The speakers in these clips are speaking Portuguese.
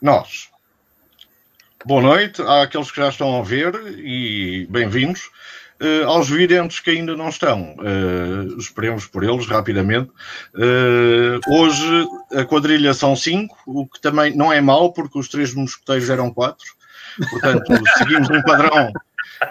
Nós. Boa noite àqueles que já estão a ver e bem-vindos. Uh, aos videntes que ainda não estão, uh, esperemos por eles rapidamente. Uh, hoje a quadrilha são cinco, o que também não é mau, porque os três mosqueteiros eram quatro. Portanto, seguimos um padrão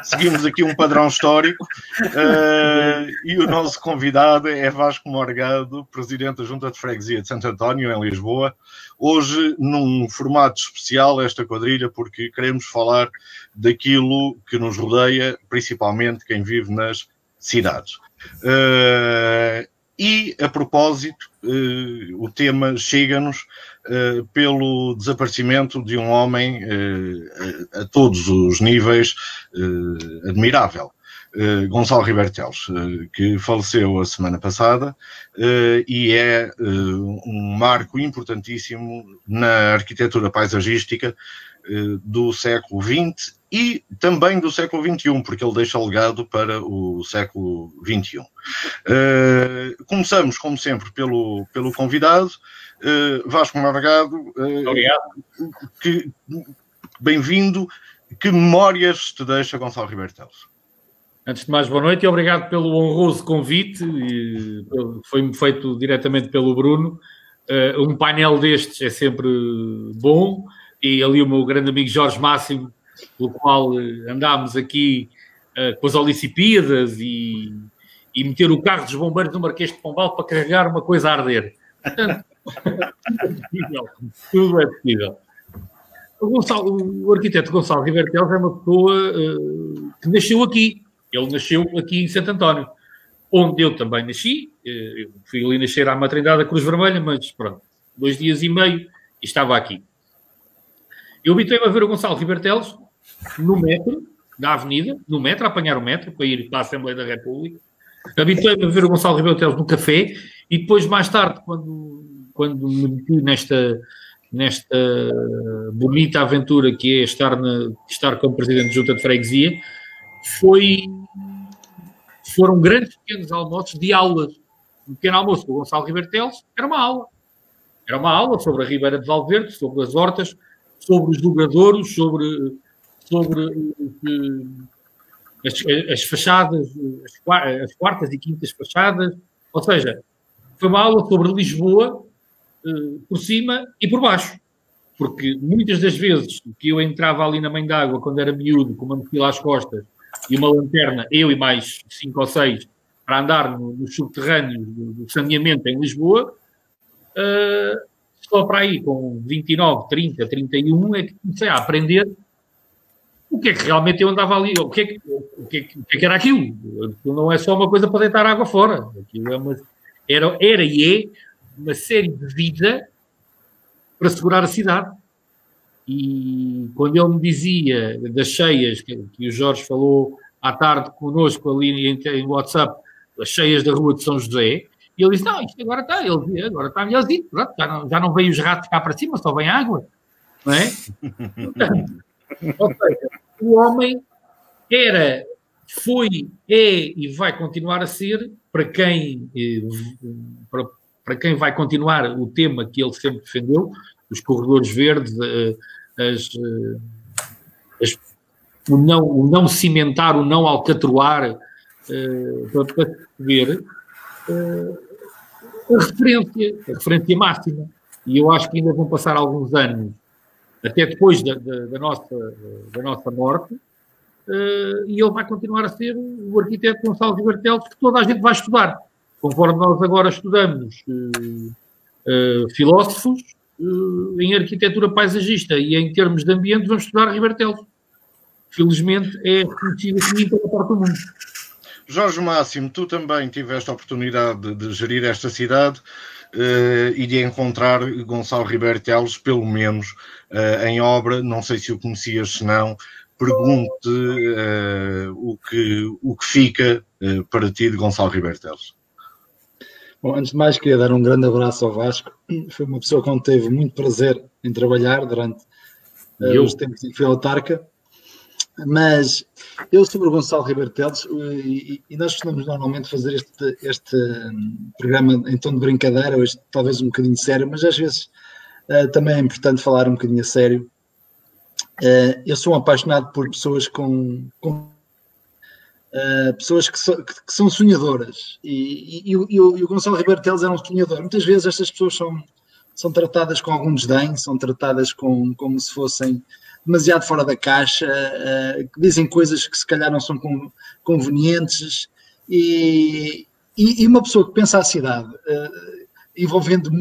seguimos aqui um padrão histórico uh, e o nosso convidado é Vasco Morgado, presidente da Junta de Freguesia de Santo António, em Lisboa. Hoje, num formato especial, esta quadrilha, porque queremos falar daquilo que nos rodeia, principalmente quem vive nas cidades. Uh, e, a propósito, uh, o tema chega-nos uh, pelo desaparecimento de um homem uh, a, a, todos os níveis admirável. Gonçalo Ribertelos, que faleceu a semana passada e é um marco importantíssimo na arquitetura paisagística do século XX e também do século XXI, porque ele deixa legado para o século XXI. Uh, começamos, como sempre, pelo, pelo convidado, uh, Vasco Margado. Uh, Obrigado. Bem-vindo. Que memórias te deixa Gonçalo Ribeiro Teles? Antes de mais, boa noite e obrigado pelo honroso convite. Foi-me feito diretamente pelo Bruno. Um painel destes é sempre bom e ali o meu grande amigo Jorge Máximo pelo qual eh, andámos aqui uh, com as Olicipíadas e, e meter o carro dos bombeiros no Marquês de Pombal para carregar uma coisa a arder. Portanto, tudo é possível. O, Gonçalo, o arquiteto Gonçalo Ribeiro Teles é uma pessoa uh, que nasceu aqui. Ele nasceu aqui em Santo António, onde eu também nasci. Eu fui ali nascer à maternidade da Cruz Vermelha, mas pronto, dois dias e meio e estava aqui. Eu habituei-me a ver o Gonçalo Ribeiro Teles no metro, na avenida, no metro, a apanhar o metro para ir para a Assembleia da República. Habituei-me a ver o Gonçalo Ribeiro Teles no café e depois, mais tarde, quando, quando me meti nesta, nesta bonita aventura que é estar, na, estar como presidente de junta de freguesia, foi, foram grandes pequenos almoços de aulas. Um pequeno almoço com o Gonçalo Ribeiro Teles era uma aula. Era uma aula sobre a Ribeira de Valverde, sobre as hortas, sobre os jogadores, sobre sobre as, as fachadas, as, as, quartas e quintas fachadas, ou seja, foi uma aula sobre Lisboa uh, por cima e por baixo. Porque muitas das vezes que eu entrava ali na mãe d'água quando era miúdo, com uma mochila às costas e uma lanterna, eu e mais cinco ou seis, para andar no, nos subterrâneos do, do saneamento em Lisboa, uh, só para aí com 29, 30, 31 é que comecei a aprender o que é que realmente eu andava ali, o que é que, o que, é que, o que, é que era aquilo? Aquilo não é só uma coisa para deitar água fora, aquilo é uma, era, era e é uma série de vida para segurar a cidade. E quando ele me dizia das cheias, que, que o Jorge falou à tarde connosco ali em, em WhatsApp, as cheias da rua de São José, e ele disse, não, isto agora está, ele, agora está melhorzinho, pronto, já não, já não vem os ratos cá para cima, só vem água, não é? Ou seja, o homem era, foi, é e vai continuar a ser, para quem, eh, para, para quem vai continuar o tema que ele sempre defendeu, os corredores verdes, eh, as, eh, as, o, não, o não cimentar, o não alcatroar, para perceber a referência, a referência máxima. E eu acho que ainda vão passar alguns anos até depois da, da, da nossa, da nossa morte, uh, e ele vai continuar a ser o arquiteto Gonçalo Ribertelos que toda a gente vai estudar. Conforme nós agora estudamos uh, uh, filósofos em arquitetura paisagista e em termos de ambiente, vamos estudar Ribertelos. Felizmente é em toda a parte do mundo. Jorge Máximo, tu também tiveste a oportunidade de, de gerir esta cidade uh, e de encontrar Gonçalo Ribeiro Teles, pelo menos uh, em obra, não sei se o conhecias, se não, pergunte uh, o, que, o que fica para ti de Gonçalo Ribeiro Teles. Bom, antes de mais, queria dar um grande abraço ao Vasco. Foi uma pessoa com quem teve muito prazer em trabalhar durante uh, os tempos em que fui autarca. Mas eu sobre o Gonçalo Ribeiro Teles, e, nós costumamos normalmente fazer este, este hum, programa em tom de brincadeira, ou este, talvez um bocadinho sério, mas às vezes uh, também é importante falar um bocadinho a sério. Uh, eu sou um apaixonado por pessoas com, com Uh, pessoas que, so, que, que, são sonhadoras e, e, e, o, e o Gonçalo Ribeiro Teles era um sonhador. Muitas vezes estas pessoas são, são tratadas com algum desdém, são tratadas com, como se fossem demasiado fora da caixa, uh, que dizem coisas que se calhar não são convenientes e, uma pessoa que pensa a cidade uh, envolvendo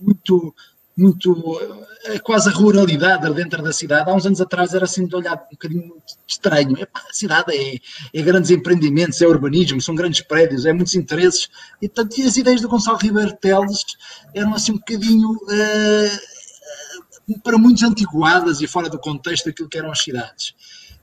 muito muito é quase a ruralidade dentro da cidade. Há uns anos atrás era assim de olhar um bocadinho estranho. Epá, a cidade é, é, grandes empreendimentos, é urbanismo, são grandes prédios, é muitos interesses. E, portanto, as ideias do Gonçalo Ribeiro Teles eram assim um bocadinho uh, para muitos antiquadas e fora do contexto daquilo que eram as cidades.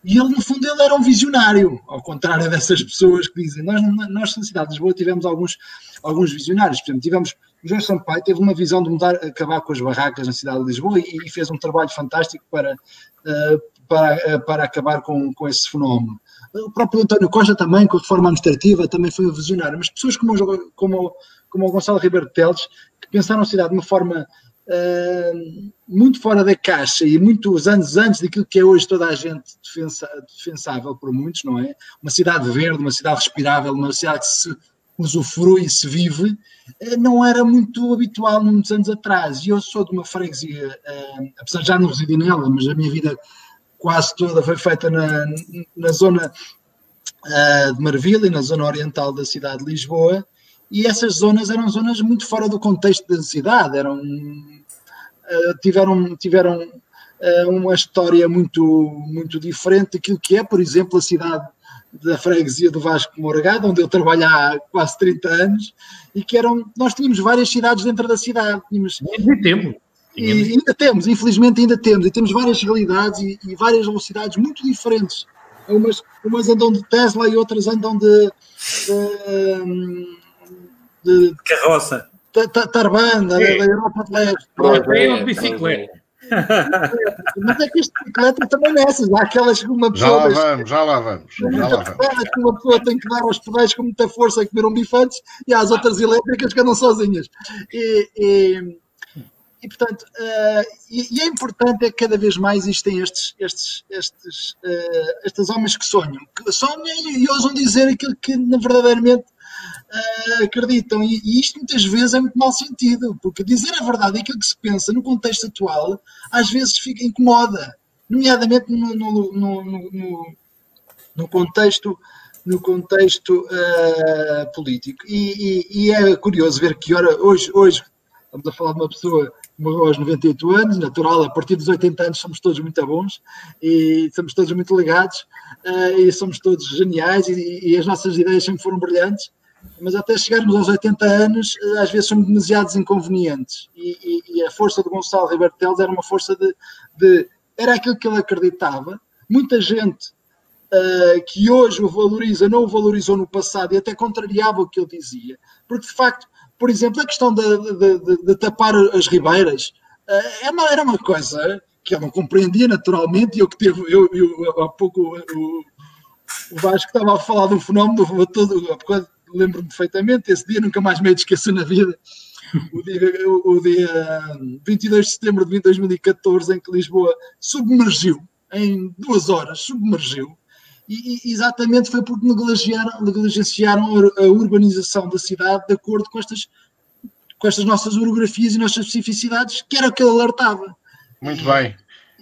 E ele, no fundo, ele era um visionário, ao contrário dessas pessoas que dizem. Nós, nós na cidade de Lisboa, tivemos alguns, alguns visionários. Por exemplo, tivemos o Jorge Sampaio teve uma visão de mudar, acabar com as barracas na cidade de Lisboa e, e fez um trabalho fantástico para, uh, para, uh, para acabar com, com esse fenómeno. O próprio António Costa também, com a reforma administrativa, também foi um visionário. Mas pessoas como, como, como o Gonçalo Ribeiro Teles, que pensaram a cidade de uma forma Muito fora da caixa e muitos anos antes daquilo que é hoje toda a gente defensa, defensável por muitos, não é? Uma cidade verde, uma cidade respirável, uma cidade que se usufrui e se vive, eh, não era muito habitual muitos anos atrás. E eu sou de uma freguesia, apesar de já não residir nela, mas a minha vida quase toda foi feita na, na zona uh, de Marvila e na zona oriental da cidade de Lisboa, e essas zonas eram zonas muito fora do contexto da cidade, eram, tiveram, tiveram uma história muito, muito diferente daquilo que é, por exemplo, a cidade da freguesia do Vasco Morgado, onde eu trabalho há quase 30 anos, e que eram, nós tínhamos várias cidades dentro da cidade. Tínhamos, ainda temos. E ainda temos, infelizmente ainda temos, e temos várias realidades e, e várias velocidades muito diferentes. Umas, umas andam de Tesla e outras andam de, de, de carroça. Tarbanda, é. da Europa de Leste. É, é, bicicleta. Mas é que as bicicletas também nessas, há aquelas que uma pessoa. Já lá vamos, já lá vamos. Já lá vamos. Que uma pessoa tem que dar aos pedais com muita força e comer um bifante e há as outras elétricas que andam sozinhas. E, e, e portanto, uh, e, e, é importante é que cada vez mais existem estes, estes, estes, uh, estes homens que sonham, que sonham e, e ousam dizer aquilo que verdadeiramente uh, acreditam. E, e, isto muitas vezes é muito mal sentido, porque dizer a verdade, aquilo que se pensa no contexto atual, às vezes fica incomoda, nomeadamente no, no, no, no contexto no contexto uh, político. E, e, e, é curioso ver que ora, hoje, hoje estamos a falar de uma pessoa morreu aos 98 anos, natural, a partir dos 80 anos somos todos muito bons e somos todos muito ligados uh, e somos todos geniais e, e, as nossas ideias sempre foram brilhantes mas até chegarmos aos 80 anos, eh, às vezes somos demasiados inconvenientes. E, e, e a força do Gonçalo Ribeiro Teles era uma força de, de, Era aquilo que ele acreditava. Muita gente uh, que hoje o valoriza, não o valorizou no passado e até contrariava o que ele dizia. Porque, de facto, por exemplo, a questão de, de, de tapar as ribeiras uh, é uma, era uma coisa que eu não compreendia naturalmente e eu que teve, eu, eu há pouco o, o Vasco estava a falar de um fenómeno todo, lembro-me perfeitamente, esse dia nunca mais me esquecer na vida. O dia, o, o dia 22 de setembro de 2014, em que Lisboa submergiu, em duas horas, submergiu, e, e exatamente foi porque negligenciaram, negligenciaram a urbanização da cidade de acordo com estas, com estas nossas orografias e nossas especificidades, que era o que ele alertava. Muito bem,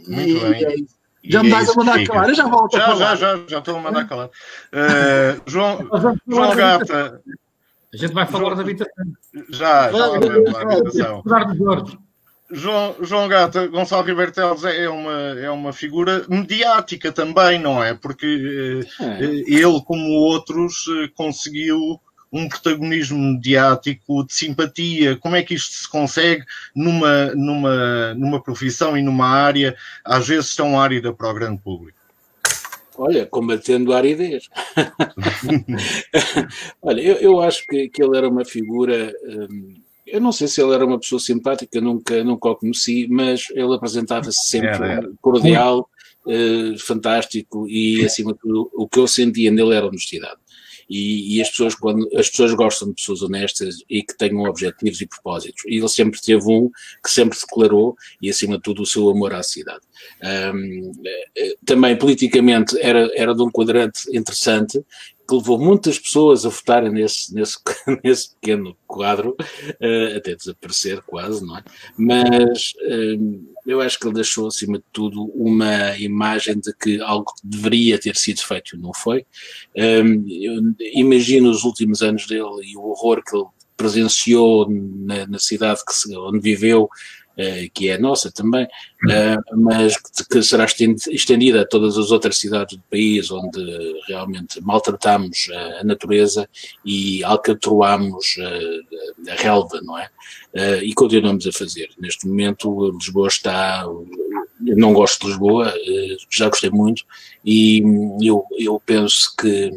muito e, bem. É já me dás a mandar calar, eu já volto já, a falar. Já, já, já estou a mandar calar. Uh, João, João Gata. A gente vai falar João, da habitação. Já, já vamos da habitação. João, João Gata, Gonçalo Ribeiro Teles é uma, é uma figura mediática também, não é? Porque é. ele, como outros, conseguiu um protagonismo mediático de simpatia. Como é que isto se consegue numa, numa, numa profissão e numa área, às vezes tão árida para o grande público? Olha, combatendo a aridez. Olha, eu, eu acho que, que ele era uma figura. Hum, eu não sei se ele era uma pessoa simpática, nunca, nunca o conheci, mas ele apresentava-se sempre era, era. cordial, uh, fantástico e, acima de tudo, o que eu sentia nele era honestidade. E, e, as, pessoas, quando, as pessoas gostam de pessoas honestas e que tenham objetivos e propósitos. E ele sempre teve um que sempre declarou, e acima de tudo, o seu amor à cidade. Um, eh, também politicamente era, era de um quadrante interessante, que levou muitas pessoas a votarem nesse, nesse, nesse pequeno quadro, uh, até desaparecer quase, não é? Mas uh, eu acho que ele deixou, acima de tudo, uma imagem de que algo deveria ter sido feito e não foi. Um, eu imagino os últimos anos dele e o horror que ele presenciou na, na cidade que, onde viveu, eh, que é nossa também, eh, mas que será estendida a todas as outras cidades do país onde realmente maltratamos a natureza e alcatroamos a relva, não é? Eh, e continuamos a fazer. Neste momento, Lisboa está. Não gosto de Lisboa, já gostei muito, e eu, eu penso que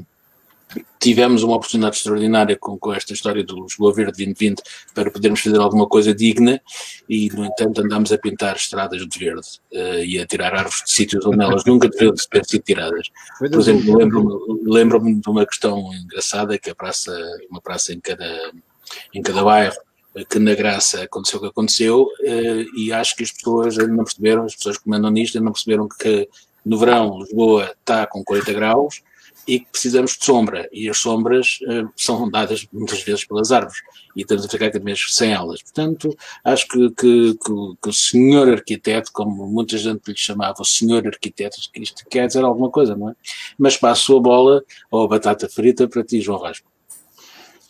tivemos uma oportunidade extraordinária com, com esta história do Lisboa Verde 2020 para podermos fazer alguma coisa digna e, no entanto, andámos a pintar estradas de verde uh, e a tirar árvores de sítios onde elas nunca deveriam ter sido tiradas. Por exemplo, lembro-me lembro de uma questão engraçada que a praça, uma praça em cada, em cada bairro, que na Graça aconteceu o que aconteceu uh, e acho que as pessoas não perceberam, as pessoas que mandam nisto não perceberam que no verão Lisboa está com 40 graus e que precisamos de sombra, e as sombras uh, são dadas muitas vezes pelas árvores, e estamos a ficar cada vez sem elas. Portanto, acho que, que, que, que, o senhor arquiteto, como muita gente lhe chamava, o senhor arquiteto, isto quer dizer alguma coisa, não é? Mas passo a bola ou a batata frita para ti, João Vasco.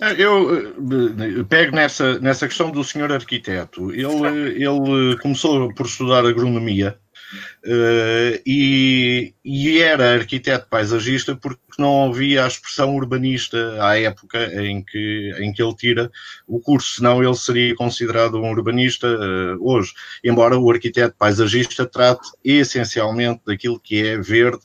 É, eu eh, pego nessa, nessa questão do senhor arquiteto. Ele, ele começou por estudar agronomia Uh, e, e, era arquiteto paisagista porque não havia a expressão urbanista à época em que, em que ele tira o curso, senão ele seria considerado um urbanista uh, hoje, embora o arquiteto paisagista trate essencialmente daquilo que é verde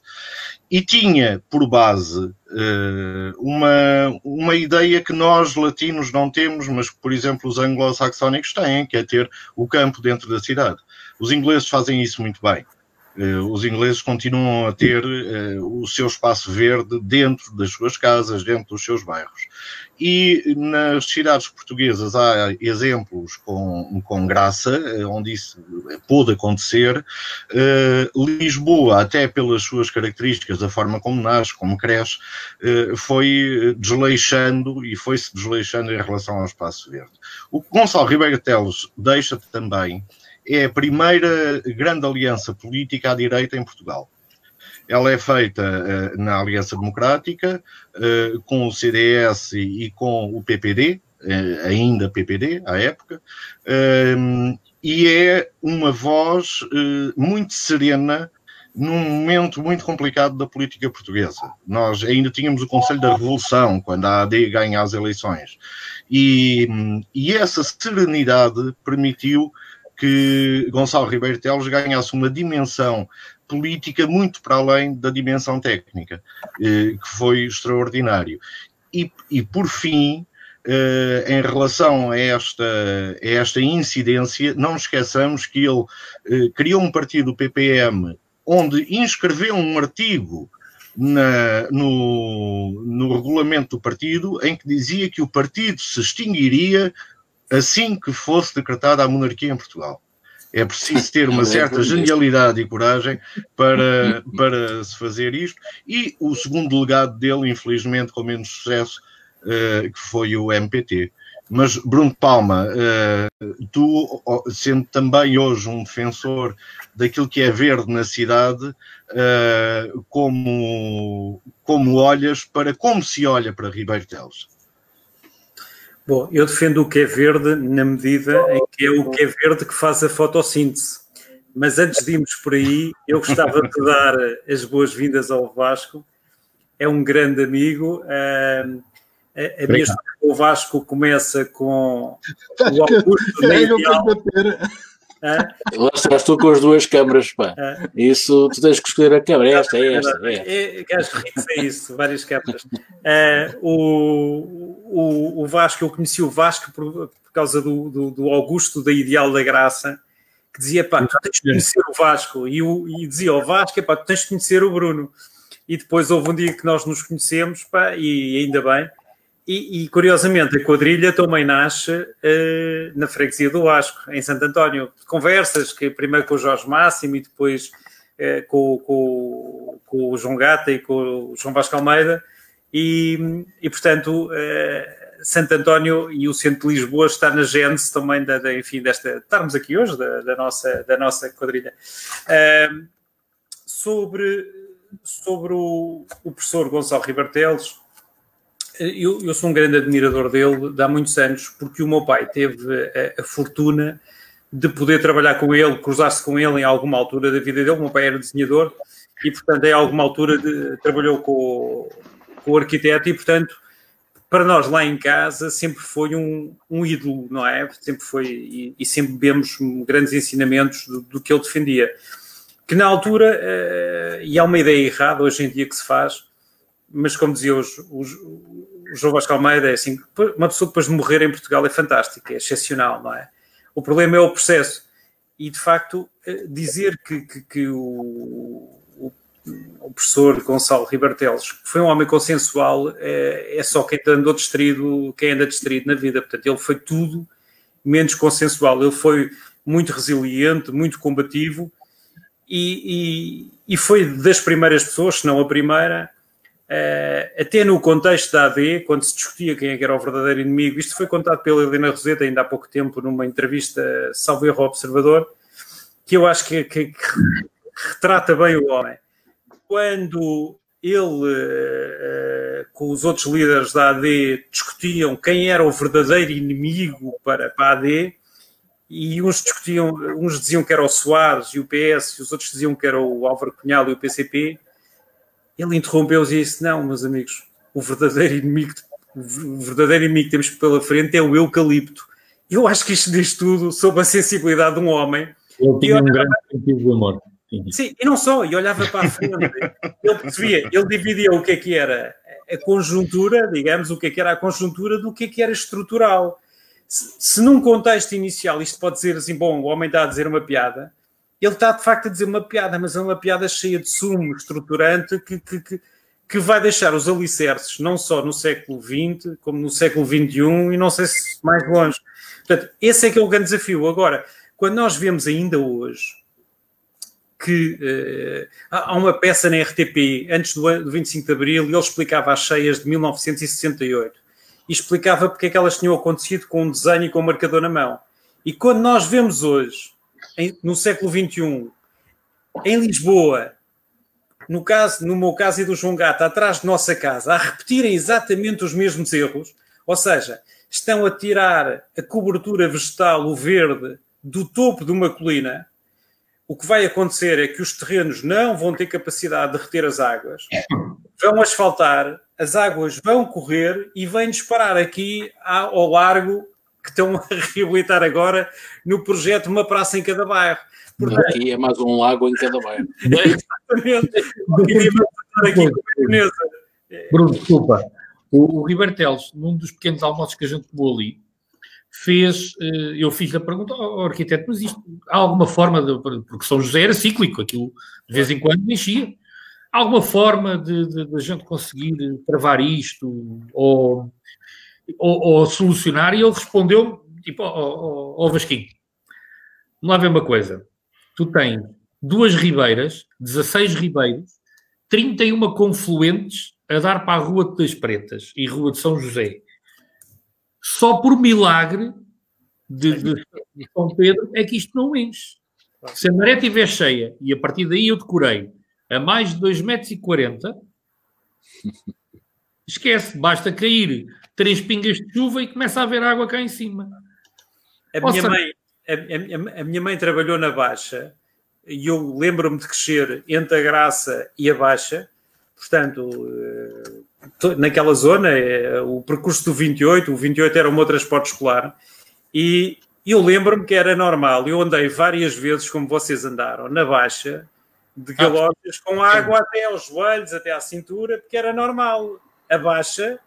e tinha por base uh, uma, uma ideia que nós latinos não temos, mas que, por exemplo, os anglo-saxónicos têm, que é ter o campo dentro da cidade. Os ingleses fazem isso muito bem. Uh, os ingleses continuam a ter uh, o seu espaço verde dentro das suas casas, dentro dos seus bairros. E nas cidades portuguesas há exemplos com, com graça, eh, onde isso pôde acontecer. Uh, Lisboa, até pelas suas características, a forma como nasce, como cresce, foi desleixando e foi-se desleixando em relação ao espaço verde. O que Gonçalo Ribeiro Teles deixa também é a primeira grande aliança política à direita em Portugal. Ela é feita uh, na Aliança Democrática, uh, com o CDS e, com o PPD, uh, eh, ainda PPD, à época, ehm, e é uma voz muito serena num momento muito complicado da política portuguesa. Nós ainda tínhamos o Conselho da Revolução, quando a AD ganha as eleições. E, e essa serenidade permitiu que Gonçalo Ribeiro Teles ganhasse uma dimensão política muito para além da dimensão técnica, eh, que foi extraordinário. E, e por fim, eh, em relação a esta, a esta incidência, não esqueçamos que ele eh, criou um partido, PPM, onde inscreveu um artigo na, no, no regulamento do partido em que dizia que o partido se extinguiria assim que fosse decretada a monarquia em Portugal. É preciso ter uma certa genialidade e coragem para, para se fazer isto. E o segundo legado dele, infelizmente, com menos sucesso, uh, que foi o MPT. Mas, Bruno Palma, uh, tu, sendo também hoje um defensor daquilo que é verde na cidade, uh, como, como olhas para como se olha para Ribeiro Teles? Bom, eu defendo o que é verde na medida em que é o que é verde que faz a fotossíntese. Mas antes de irmos por aí, eu gostava de dar as boas-vindas ao Vasco. É um grande amigo. a, minha história com o Vasco começa com o Augusto. É, ah? Lá estás tu com as duas câmaras, pá. Ah. Isso, tu tens que escolher a câmara. Esta, é esta. É, é, é, acho que é isso, várias câmaras. Ah, o, o, o Vasco, eu conheci o Vasco por, por causa do, do, do, Augusto da Ideal da Graça, que dizia, pá, tu tens de conhecer o Vasco. E, o, e dizia ao Vasco, pá, tu tens de conhecer o Bruno. e depois houve um dia que nós nos conhecemos, pá, e ainda bem. E, e curiosamente, a quadrilha também nasce uh, na freguesia do Vasco, em Santo António. Conversas, que primeiro com o Jorge Máximo e depois uh, com, com, com, o João Gata e com o João Vasco Almeida. E, e portanto, uh, Santo António e o centro de Lisboa está na gênese também da, da enfim, desta, estarmos aqui hoje, da, da nossa, da nossa quadrilha. Sobre sobre o, o professor Gonçalo Ribartelos, eu, eu, sou um grande admirador dele de há muitos anos, porque o meu pai teve a, a fortuna de poder trabalhar com ele, cruzar-se com ele em alguma altura da vida dele. O meu pai era desenhador e, portanto, em alguma altura de, trabalhou com, com o arquiteto e, portanto, para nós lá em casa sempre foi um, um ídolo, não é? Sempre foi, e, e sempre vemos grandes ensinamentos do, do, que ele defendia. Que na altura, uh, e há uma ideia errada hoje em dia que se faz, mas como dizia hoje, o, o João Vasco Almeida, é assim, uma pessoa depois de morrer em Portugal é fantástica, é excepcional, não é? O problema é o processo. E de facto, eh, dizer que, que, que o, o professor Gonçalo Ribartelos, que foi um homem consensual, é, é só quem andou distraído, quem anda distraído na vida. Portanto, ele foi tudo menos consensual. Ele foi muito resiliente, muito combativo e, e, e foi das primeiras pessoas, se não a primeira, uh, até no contexto da AD, quando se discutia quem é era o verdadeiro inimigo, isto foi contado pela Helena Roseta ainda há pouco tempo numa entrevista, salvo erro, ao Observador, que eu acho que, que, que retrata bem o homem. Quando ele, uh, com os outros líderes da AD, discutiam quem era o verdadeiro inimigo para, para a AD, e uns discutiam, uns diziam que era o Soares e o PS, e os outros diziam que era o Álvaro Cunhal e o PCP, ele interrompeu-os e disse: Não, meus amigos, o verdadeiro inimigo, o verdadeiro inimigo que temos pela frente é o eucalipto. Eu acho que isto diz tudo sobre a sensibilidade de um homem. Ele tinha um grande sentido de amor. Sim, e não só, e olhava para a frente, ele percebia, ele dividia o que é que era a conjuntura, digamos, o que é que era a conjuntura do que é que era estrutural. Se, se num contexto inicial isto pode dizer assim, bom, o homem está a dizer uma piada, ele está de facto a dizer uma piada, mas é uma piada cheia de sumo estruturante que, que, que, que vai deixar os alicerces não só no século XX, como no século XXI e não sei se mais longe. Portanto, esse é que é o grande desafio. Agora, quando nós vemos ainda hoje que uh, há uma peça na RTP antes do, do 25 de Abril ele explicava as cheias de 1968 e explicava porque é que elas tinham acontecido com um desenho e com um marcador na mão. E quando nós vemos hoje, em, no século XXI, em Lisboa, no, caso, no meu caso e do João Gata, atrás de nossa casa, a repetirem exatamente os mesmos erros, ou seja, estão a tirar a cobertura vegetal, o verde, do topo de uma colina, o que vai acontecer é que os terrenos não vão ter capacidade de reter as águas, vão asfaltar, as águas vão correr e vêm disparar aqui ao largo que estão a reabilitar agora no projeto Uma Praça em Cada Bairro. Portanto, aqui é mais um lago em cada bairro. Exatamente. Bruno, desculpa. O, o Ribertelos, num dos pequenos almoços que a gente tomou ali, fez, eh, eu fiz a pergunta ao arquiteto, mas isto, há alguma forma, de, porque São José era cíclico, aquilo de vez em quando enchia, há alguma forma de, de, de a gente conseguir travar isto ou, ou, ou solucionar? E ele respondeu, tipo, ao, ao Vasquinho, vamos lá ver uma coisa, tu tens duas ribeiras, 16 ribeiros, 31 confluentes a dar para a Rua das Pretas e Rua de São José só por milagre de, de, de São Pedro é que isto não enche. Se a maré estiver cheia, e a partir daí eu decorei a mais de 2,40 metros, esquece, basta cair três pingas de chuva e começa a haver água cá em cima. A minha, mãe, a, a, a minha mãe trabalhou na Baixa e eu lembro-me de crescer entre a Graça e a Baixa, portanto, eh, naquela zona, é, o percurso do 28, o 28 era o meu transporte escolar, e eu lembro-me que era normal. Eu andei várias vezes, como vocês andaram, na baixa de ah, galochas, com água até aos joelhos, até à cintura, porque era normal. A baixa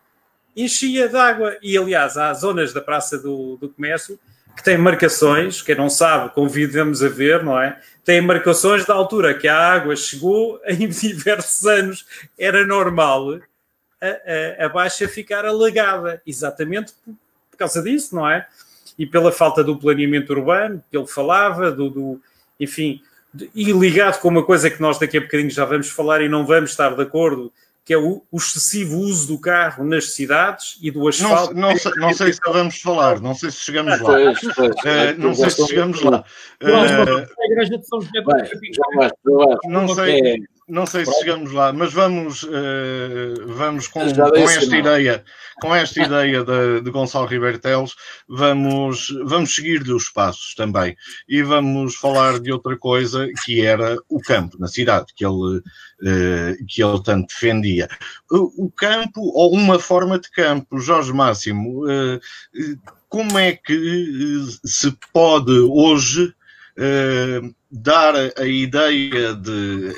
enchia de água. E, aliás, há zonas da Praça do, do Comércio que tem marcações, quem não sabe, convidamos a ver, não é? Tem marcações da altura que a água chegou em diversos anos, era normal a, a, a baixa ficar alagada, exatamente por, por, causa disso, não é? E pela falta do planeamento urbano que ele falava, do, do enfim, e ligado com uma coisa que nós daqui a bocadinho já vamos falar e não vamos estar de acordo, que é o, o, excessivo uso do carro nas cidades e do asfalto. Não, não, sei, não sei se vamos falar, não sei se chegamos lá. Pois, pois, uh, não sei se chegamos lá. não sei, não sei se chegamos lá, mas vamos, uh, vamos com, com esta ideia, com esta ideia de, de Gonçalo Ribeiro Teles, vamos, vamos seguir-lhe os passos também. E vamos falar de outra coisa que era o campo na cidade, que ele, uh, que ele tanto defendia. O, o, campo, ou uma forma de campo, Jorge Máximo, uh, como é que se pode hoje dar a ideia de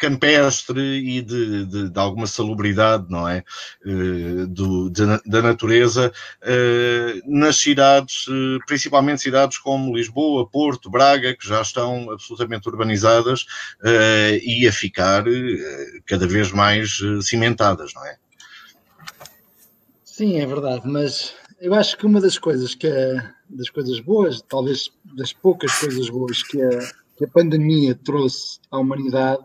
campestre e de, de, de alguma salubridade, não é? Uh, do, de, da natureza uh, nas cidades, uh, principalmente cidades como Lisboa, Porto, Braga, que já estão absolutamente urbanizadas e a ficar cada vez mais cimentadas, não é? Sim, é verdade, mas eu acho que uma das coisas que é das coisas boas, talvez das poucas coisas boas que a, que a pandemia trouxe à humanidade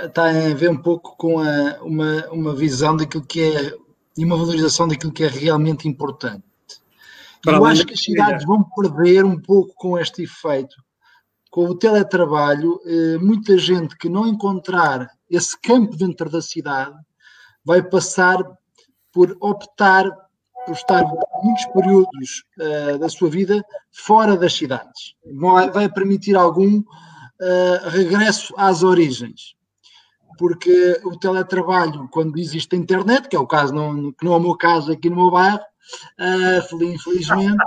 tem tá, a ver um pouco com a, uma, uma visão daquilo que é e uma valorização daquilo que é realmente importante. Para Eu acho que as cidades vão perder um pouco com este efeito. Com o teletrabalho, eh, muita gente que não encontrar esse campo dentro da cidade vai passar por optar por estar muitos períodos uh, da sua vida fora das cidades. Vai, vai permitir algum uh, regresso às origens porque o teletrabalho, quando existe internet, que é o caso, não, que não é o meu caso aqui no meu bairro, uh, infelizmente,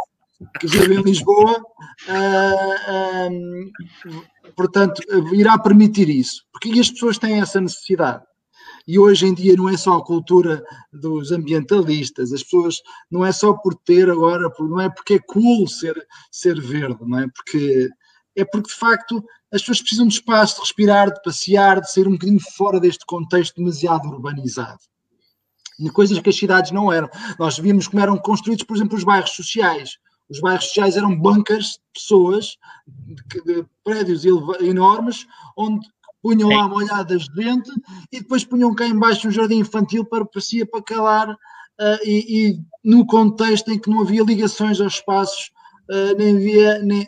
que vivo em Lisboa, uh, um, portanto, irá permitir isso, porque as pessoas têm essa necessidade. E hoje em dia não é só a cultura dos ambientalistas, as pessoas não é só por ter agora, não é porque é cool ser, ser verde, não é? Porque é porque de facto as pessoas precisam de espaço, de respirar, de passear, de sair um bocadinho fora deste contexto demasiado urbanizado. E coisas que as cidades não eram. Nós vimos como eram construídos, por exemplo, os bairros sociais. Os bairros sociais eram bancas de pessoas, de, de prédios enormes, onde punham lá molhadas de dente e depois punham cá embaixo um jardim infantil para parecia para calar uh, e, e, no contexto em que não havia ligações aos espaços uh, nem, havia, nem,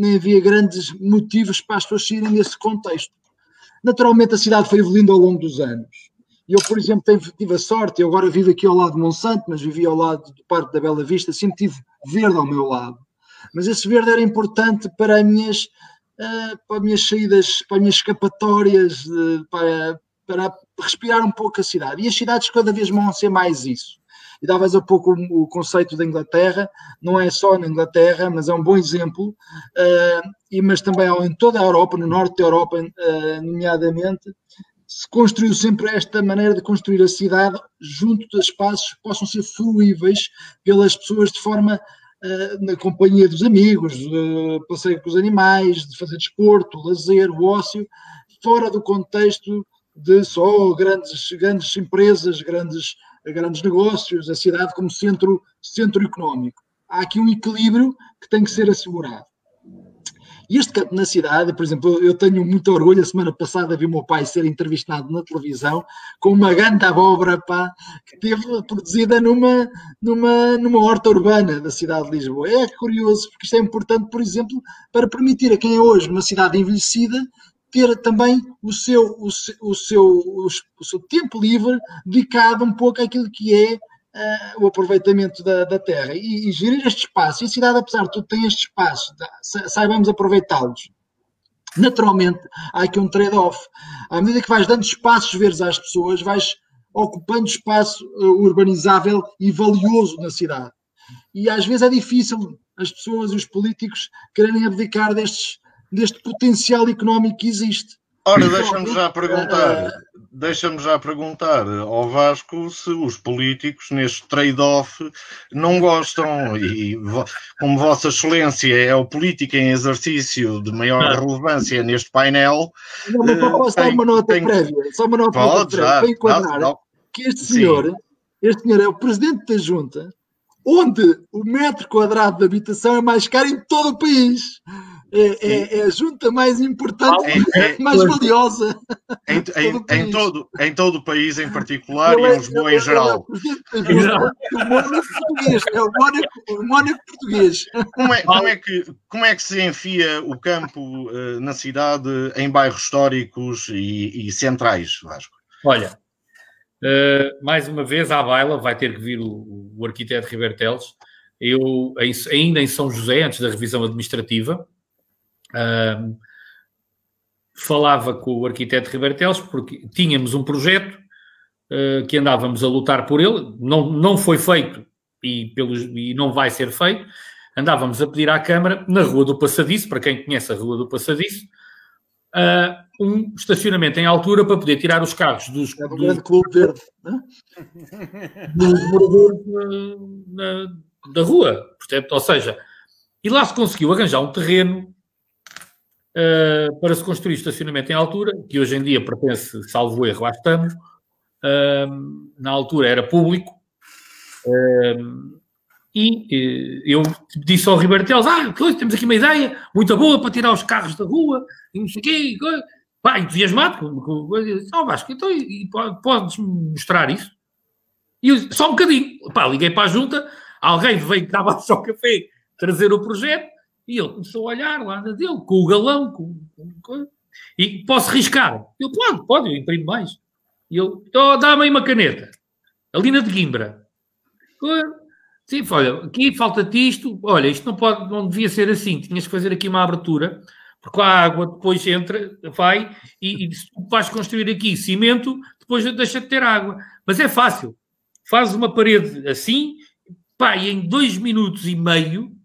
nem havia grandes motivos para as pessoas saírem desse contexto. Naturalmente, a cidade foi evoluindo ao longo dos anos. Eu, por exemplo, tive a sorte, eu agora vivo aqui ao lado de Monsanto, mas vivi ao lado do Parque da Bela Vista, sempre tive verde ao meu lado. Mas esse verde era importante para as minhas, uh, para as minhas saídas, para as minhas escapatórias, uh, para, para respirar um pouco a cidade. E as cidades cada vez vão ser mais isso e davas a pouco o, conceito da Inglaterra, não é só na Inglaterra, mas é um bom exemplo, uh, e, mas também em toda a Europa, no norte da Europa, uh, nomeadamente, se construiu sempre esta maneira de construir a cidade junto de espaços que possam ser fruíveis pelas pessoas de forma uh, na companhia dos amigos, uh, passeio com os animais, de fazer desporto, lazer, o ócio, fora do contexto de só grandes, grandes empresas, grandes grandes negócios, a cidade como centro, centro económico. Há aqui um equilíbrio que tem que ser assegurado. E este campo na cidade, por exemplo, eu tenho muito orgulho, a semana passada vi o meu pai ser entrevistado na televisão com uma grande abóbora pá, que teve produzida numa, numa, numa horta urbana da cidade de Lisboa. É curioso, porque isto é importante, por exemplo, para permitir a quem é hoje uma cidade envelhecida ter também o seu, o, seu, o, seu, o seu tempo livre dedicado um pouco àquilo que é uh, o aproveitamento da, da terra e, e, gerir este espaço. E a cidade, apesar de tudo, tem este espaço, saibamos aproveitá-los. Naturalmente, há aqui um trade-off. À medida que vais dando espaços verdes às pessoas, vais ocupando espaço uh, urbanizável e valioso na cidade. E às vezes é difícil as pessoas e os políticos quererem abdicar destes deste potencial económico que existe. Ora, deixa-me já perguntar, deixa-me já perguntar ao Vasco se os políticos, neste trade-off, não gostam, e como Vossa Excelência é o político em exercício de maior ah. relevância neste painel. Não, mas posso dar uma nota tem... prévia, só uma nota pode, prévia, para enquadrar não. que este senhor, Sim. este senhor é o presidente da junta, onde o metro quadrado de habitação é mais caro em todo o país. É, é, é, a junta mais importante, é, é mais valiosa. Em, todo em, todo, em todo o país, em particular, ele e em Lisboa em geral. o Mónaco português, é o Mónaco, o Mónaco português. Como é, como, é que, como é que se enfia o campo uh, na cidade em bairros históricos e, e centrais, Vasco? Olha, uh, mais uma vez à baila vai ter que vir o, o arquiteto Ribeiro Teles. Eu, ainda em São José, antes da revisão administrativa, Uh, falava com o arquiteto Ribeiro Teles porque tínhamos um projeto uh, que andávamos a lutar por ele, não, não foi feito e, pelos, e não vai ser feito. Andávamos a pedir à Câmara, na Rua do Passadiço, para quem conhece a Rua do Passadiço, uh, um estacionamento em altura para poder tirar os carros dos, é dos, clube verde, né? dos moradores da rua. Portanto, ou seja, e lá se conseguiu arranjar um terreno uh, para se construir estacionamento em altura, que hoje em dia pertence, salvo erro, à Estamos. Uh, na altura era público. Uh, e eu disse ao Ribeiro Teles, ah, temos aqui uma ideia muito boa para tirar os carros da rua, e não sei o quê. Pá, entusiasmado, com, oh, Vasco, então e, podes mostrar isso? E eu, só um bocadinho. Pá, liguei para a junta, alguém veio que estava só café trazer o projeto, e ele começou a olhar lá na dele, com o galão, com, com, e posso riscar? Eu, pode, pode, eu imprimo mais. E ele, oh, dá-me aí uma caneta. A Lina de Guimbra. Sim, olha, aqui falta-te isto. Olha, isto não, pode, não devia ser assim. Tinhas que fazer aqui uma abertura, porque a água depois entra, vai, e, e se tu vais construir aqui cimento, depois deixa de ter água. Mas é fácil. Faz uma parede assim, pá, e em dois minutos e meio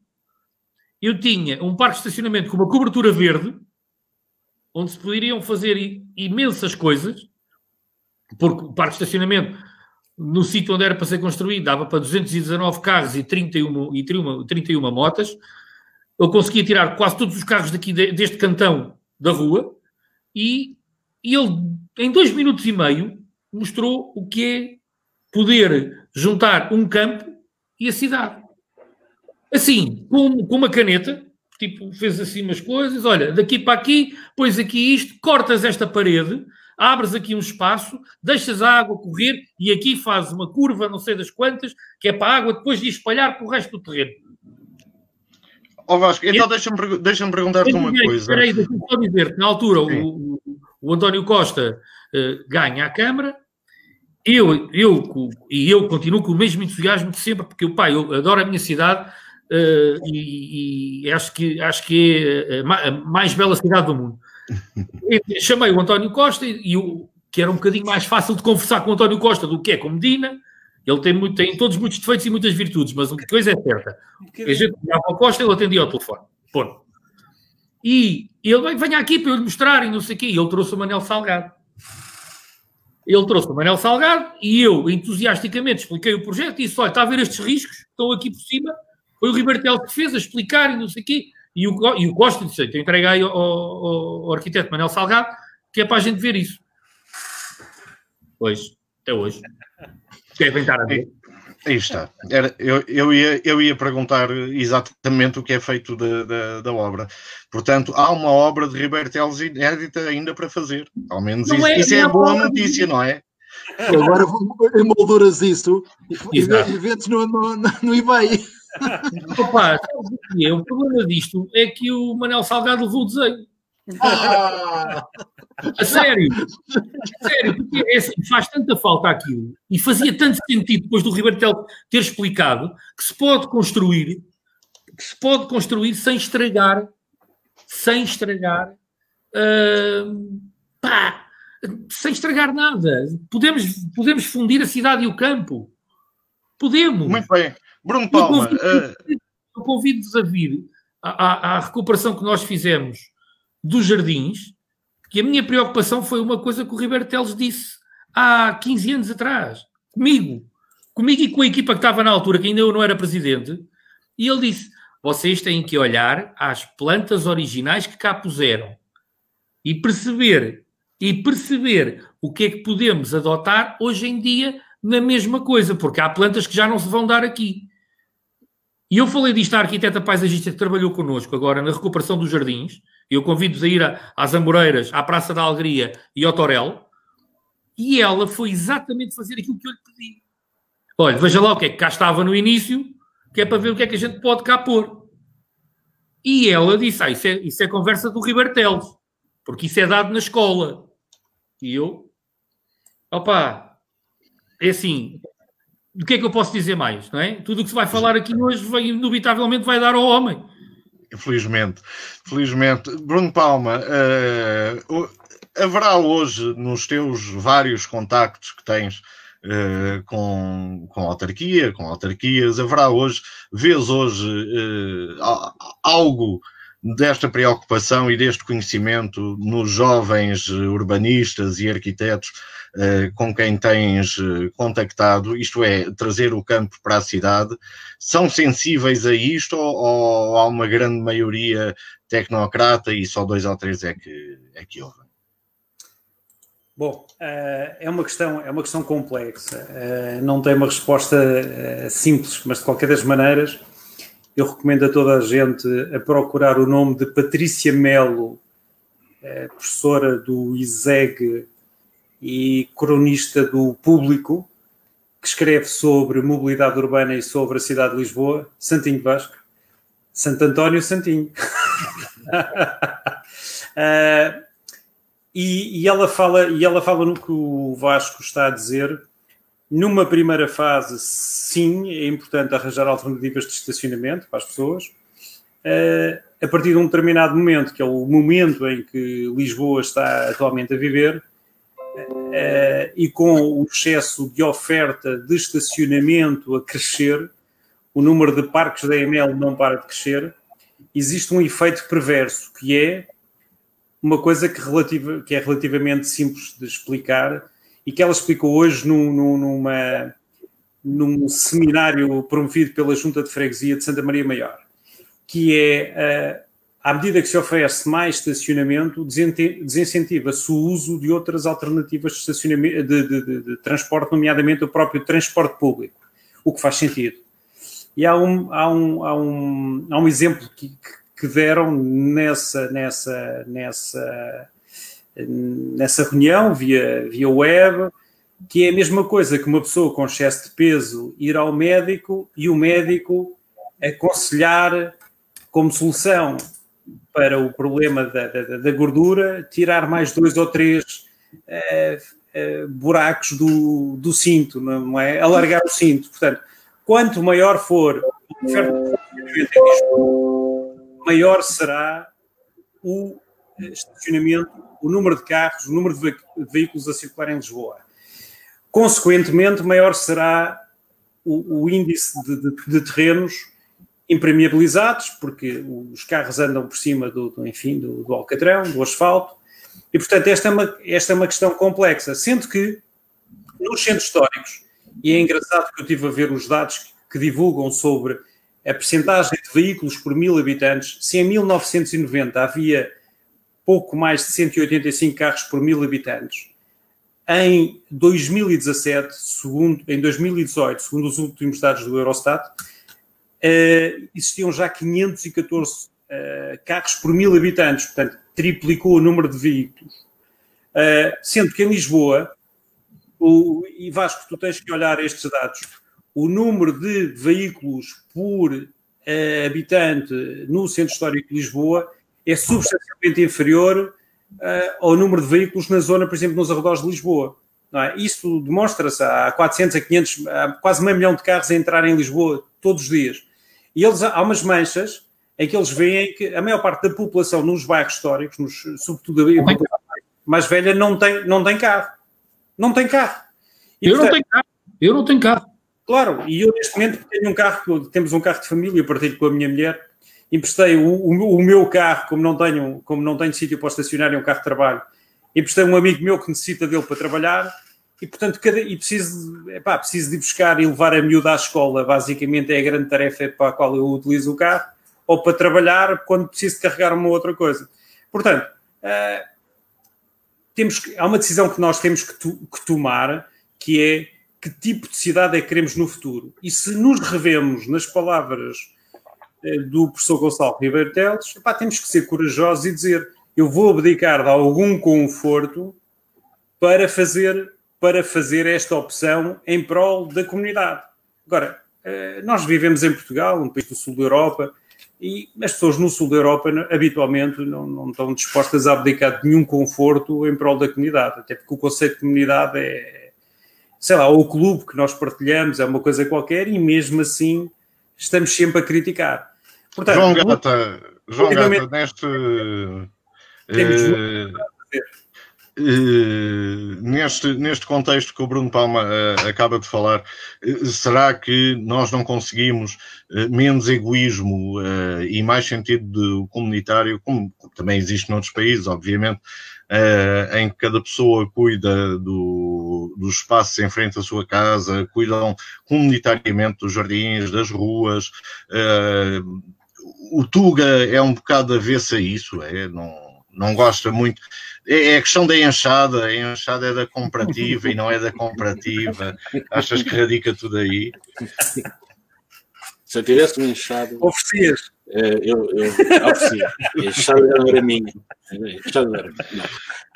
eu tinha um parque de estacionamento com uma cobertura verde, onde se poderiam fazer imensas coisas, porque o parque de estacionamento, no sítio onde era para ser construído, dava para 219 carros e 31, e 31, 31 motas. Eu conseguia tirar quase todos os carros daqui deste cantão da rua e, e ele, em dois minutos e meio, mostrou o que é poder juntar um campo e a cidade. Assim, com, com uma caneta, tipo, fez assim umas coisas, olha, daqui para aqui, pões aqui isto, cortas esta parede, abres aqui um espaço, deixas a água correr e aqui fazes uma curva, não sei das quantas, que é para a água depois de espalhar para o resto do terreno. Ó oh Vasco, então deixa-me deixa perguntar-te uma coisa. Espera aí, deixa-me só dizer que na altura o, o, António Costa uh, ganha a Câmara, eu, eu, e eu continuo com o mesmo entusiasmo de sempre, porque o pai, eu adoro a minha cidade, e, e, acho, que, acho que é a mais bela cidade do mundo. E chamei o António Costa e, o, que era um bocadinho mais fácil de conversar com o António Costa do que é com Medina. Ele tem, muito, tem todos muitos defeitos e muitas virtudes, mas uma coisa é certa. A gente ligava ao Costa ele atendia ao telefone. Ponto. E ele venha aqui para eu lhe mostrar e não sei o quê. E ele trouxe o Manel Salgado. Ele trouxe o Manel Salgado e eu, entusiasticamente, expliquei o projeto e disse: olha, está a ver estes riscos? Estão aqui por cima foi o Ribertel que fez a explicar e não sei o quê. E o, e o Costa disse: então entreguei aí ao, ao, ao, arquiteto Manuel Salgado, que é para a gente ver isso. Pois, até hoje. Devem estar a ver. Aí está. Era, eu, eu, ia, eu ia perguntar exatamente o que é feito da, da, da obra. Portanto, há uma obra de Ribeiro Teles inédita ainda para fazer. Ao menos isso é, isso é boa notícia, não é? Agora emolduras isso e, e vendes no, no, no eBay. Opa, o, problema disto é que o Manel Salgado levou o desenho. Ah! A sério, a sério, porque é assim, faz tanta falta aquilo e fazia tanto sentido depois do Ribeiro ter explicado que se pode construir, que se pode construir sem estragar, sem estragar, uh, pá, sem estragar nada. Podemos, podemos fundir a cidade e o campo. Podemos. Muito bem. Bruno Palma. Eu convido-vos a vir à, à, recuperação que nós fizemos dos jardins, que a minha preocupação foi uma coisa que o Ribeiro Teles disse há 15 anos atrás, comigo, comigo e com a equipa que estava na altura, que ainda eu não era presidente, e ele disse: vocês têm que olhar às plantas originais que cá puseram e perceber e perceber o que é que podemos adotar hoje em dia na mesma coisa, porque há plantas que já não se vão dar aqui. E eu falei disto à arquiteta paisagista que trabalhou connosco agora na recuperação dos jardins. Eu convido-vos a ir às Amoreiras, à Praça da Alegria e ao Torel. E ela foi exatamente fazer aquilo que eu lhe pedi. Olha, veja lá o que é que cá estava no início, que é para ver o que é que a gente pode cá pôr. E ela disse: ah, isso é, isso é conversa do Ribertelos, porque isso é dado na escola. E eu, opa, é assim, o que é que eu posso dizer mais, não é? Tudo o que se vai falar aqui hoje, vai, indubitavelmente, vai dar ao homem. Felizmente, felizmente. Bruno Palma, uh, haverá hoje, nos teus vários contactos que tens uh, com, com autarquia, com autarquias, haverá hoje, vês hoje uh, algo desta preocupação e deste conhecimento nos jovens urbanistas e arquitetos uh, com quem tens eh, contactado, isto é, trazer o campo para a cidade, são sensíveis a isto ou, ou há uma grande maioria tecnocrata e só dois ou três é que, é que ouvem? Bom, é uma questão, é uma questão complexa. Não tem uma resposta simples, mas de qualquer das maneiras, eu recomendo a toda a gente a procurar o nome de Patrícia Melo, é, professora do ISEG e cronista do Público, que escreve sobre mobilidade urbana e sobre a cidade de Lisboa, Santinho Vasco, Santo António Santinho. uh, e, e, ela fala, e ela fala no que o Vasco está a dizer, numa primeira fase, sim, é importante arranjar alternativas de estacionamento para as pessoas. Uh, a partir de um determinado momento, que é o momento em que Lisboa está atualmente a viver, uh, e com o excesso de oferta de estacionamento a crescer, o número de parques da EML não para de crescer, existe um efeito perverso, que é uma coisa que, relativa, que é relativamente simples de explicar, e que ela explicou hoje num, num, numa, num seminário promovido pela Junta de Freguesia de Santa Maria Maior, que é, uh, à medida que se oferece mais estacionamento, desincentiva-se o uso de outras alternativas de, estacionamento, de, de, de, transporte, nomeadamente o próprio transporte público, o que faz sentido. E há um, há um, há um, há um exemplo que, que deram nessa, nessa, nessa nessa reunião via, via web, que é a mesma coisa que uma pessoa com excesso de peso ir ao médico e o médico aconselhar como solução para o problema da, da, da gordura tirar mais dois ou três uh, uh, buracos do, do cinto, não é? Alargar o cinto. Portanto, quanto maior for de maior será o estacionamento o número de carros, o número de veículos a circular em Lisboa. Consequentemente, maior será o, o índice de, de, de, terrenos impermeabilizados, porque os carros andam por cima do, do enfim, do, do, alcatrão, do asfalto, e portanto esta é, uma, esta é uma questão complexa, sendo que nos centros históricos, e é engraçado que eu estive a ver os dados que divulgam sobre a percentagem de veículos por mil habitantes, se em 1990 havia pouco mais de 185 carros por mil habitantes. Em 2017, segundo, em 2018, segundo os últimos dados do Eurostat, uh, existiam já 514 uh, eh, carros por mil habitantes, portanto, triplicou o número de veículos. Uh, sendo que em Lisboa, o, e Vasco, tu tens que olhar estes dados, o número de veículos por habitante no centro histórico de Lisboa é substancialmente inferior uh, ao número de veículos na zona, por exemplo, nos arredores de Lisboa. É? Isso demonstra-se há 400 a 500, há quase meio milhão de carros a entrar em Lisboa todos os dias. E eles, há umas manchas em que eles veem que a maior parte da população nos bairros históricos, nos, sobretudo a população mais velha, não tem, não tem carro. Não tem carro. E, eu portanto, não tenho carro. Eu não tenho carro. Claro, e eu neste momento tenho um carro, temos um carro de família, partilho com a minha mulher, emprestei o, o, o, meu carro, como não tenho, como não tenho sítio para estacionar, é um carro de trabalho, emprestei um amigo meu que necessita dele para trabalhar e, portanto, cada, e preciso, epá, preciso de buscar e levar a miúda à escola. Basicamente é a grande tarefa para a qual eu utilizo o carro ou para trabalhar quando preciso de carregar uma outra coisa. Portanto, uh, temos que, há uma decisão que nós temos que, tu, que, tomar, que é que tipo de cidade é que queremos no futuro. E se nos revemos nas palavras do professor Gonçalo Ribeiro Teles, epá, temos que ser corajosos e dizer eu vou abdicar de algum conforto para fazer, para fazer esta opção em prol da comunidade. Agora, uh, nós vivemos em Portugal, um país do sul da Europa, e as pessoas no sul da Europa habitualmente não, não estão dispostas a abdicar de nenhum conforto em prol da comunidade, até porque o conceito de comunidade é, sei lá, o clube que nós partilhamos é uma coisa qualquer e mesmo assim estamos sempre a criticar. Portanto, João Gata, João Gata neste... Temos uh, Uh, neste, neste contexto que o Bruno Palma acaba de falar, será que nós não conseguimos menos egoísmo e mais sentido comunitário, como também existe noutros países, obviamente, em que cada pessoa cuida do, dos espaços em frente à sua casa, cuidam comunitariamente dos jardins, das ruas. O Tuga é um bocado avessa a isso, é, não, não gosta muito é, é a questão da enxada, a enxada é da comparativa e não é da comparativa. Achas que radica tudo aí? Se eu tivesse uma enxada. Oferecias. Eh, eu, eu oferecia. A enxada não era minha. Não era.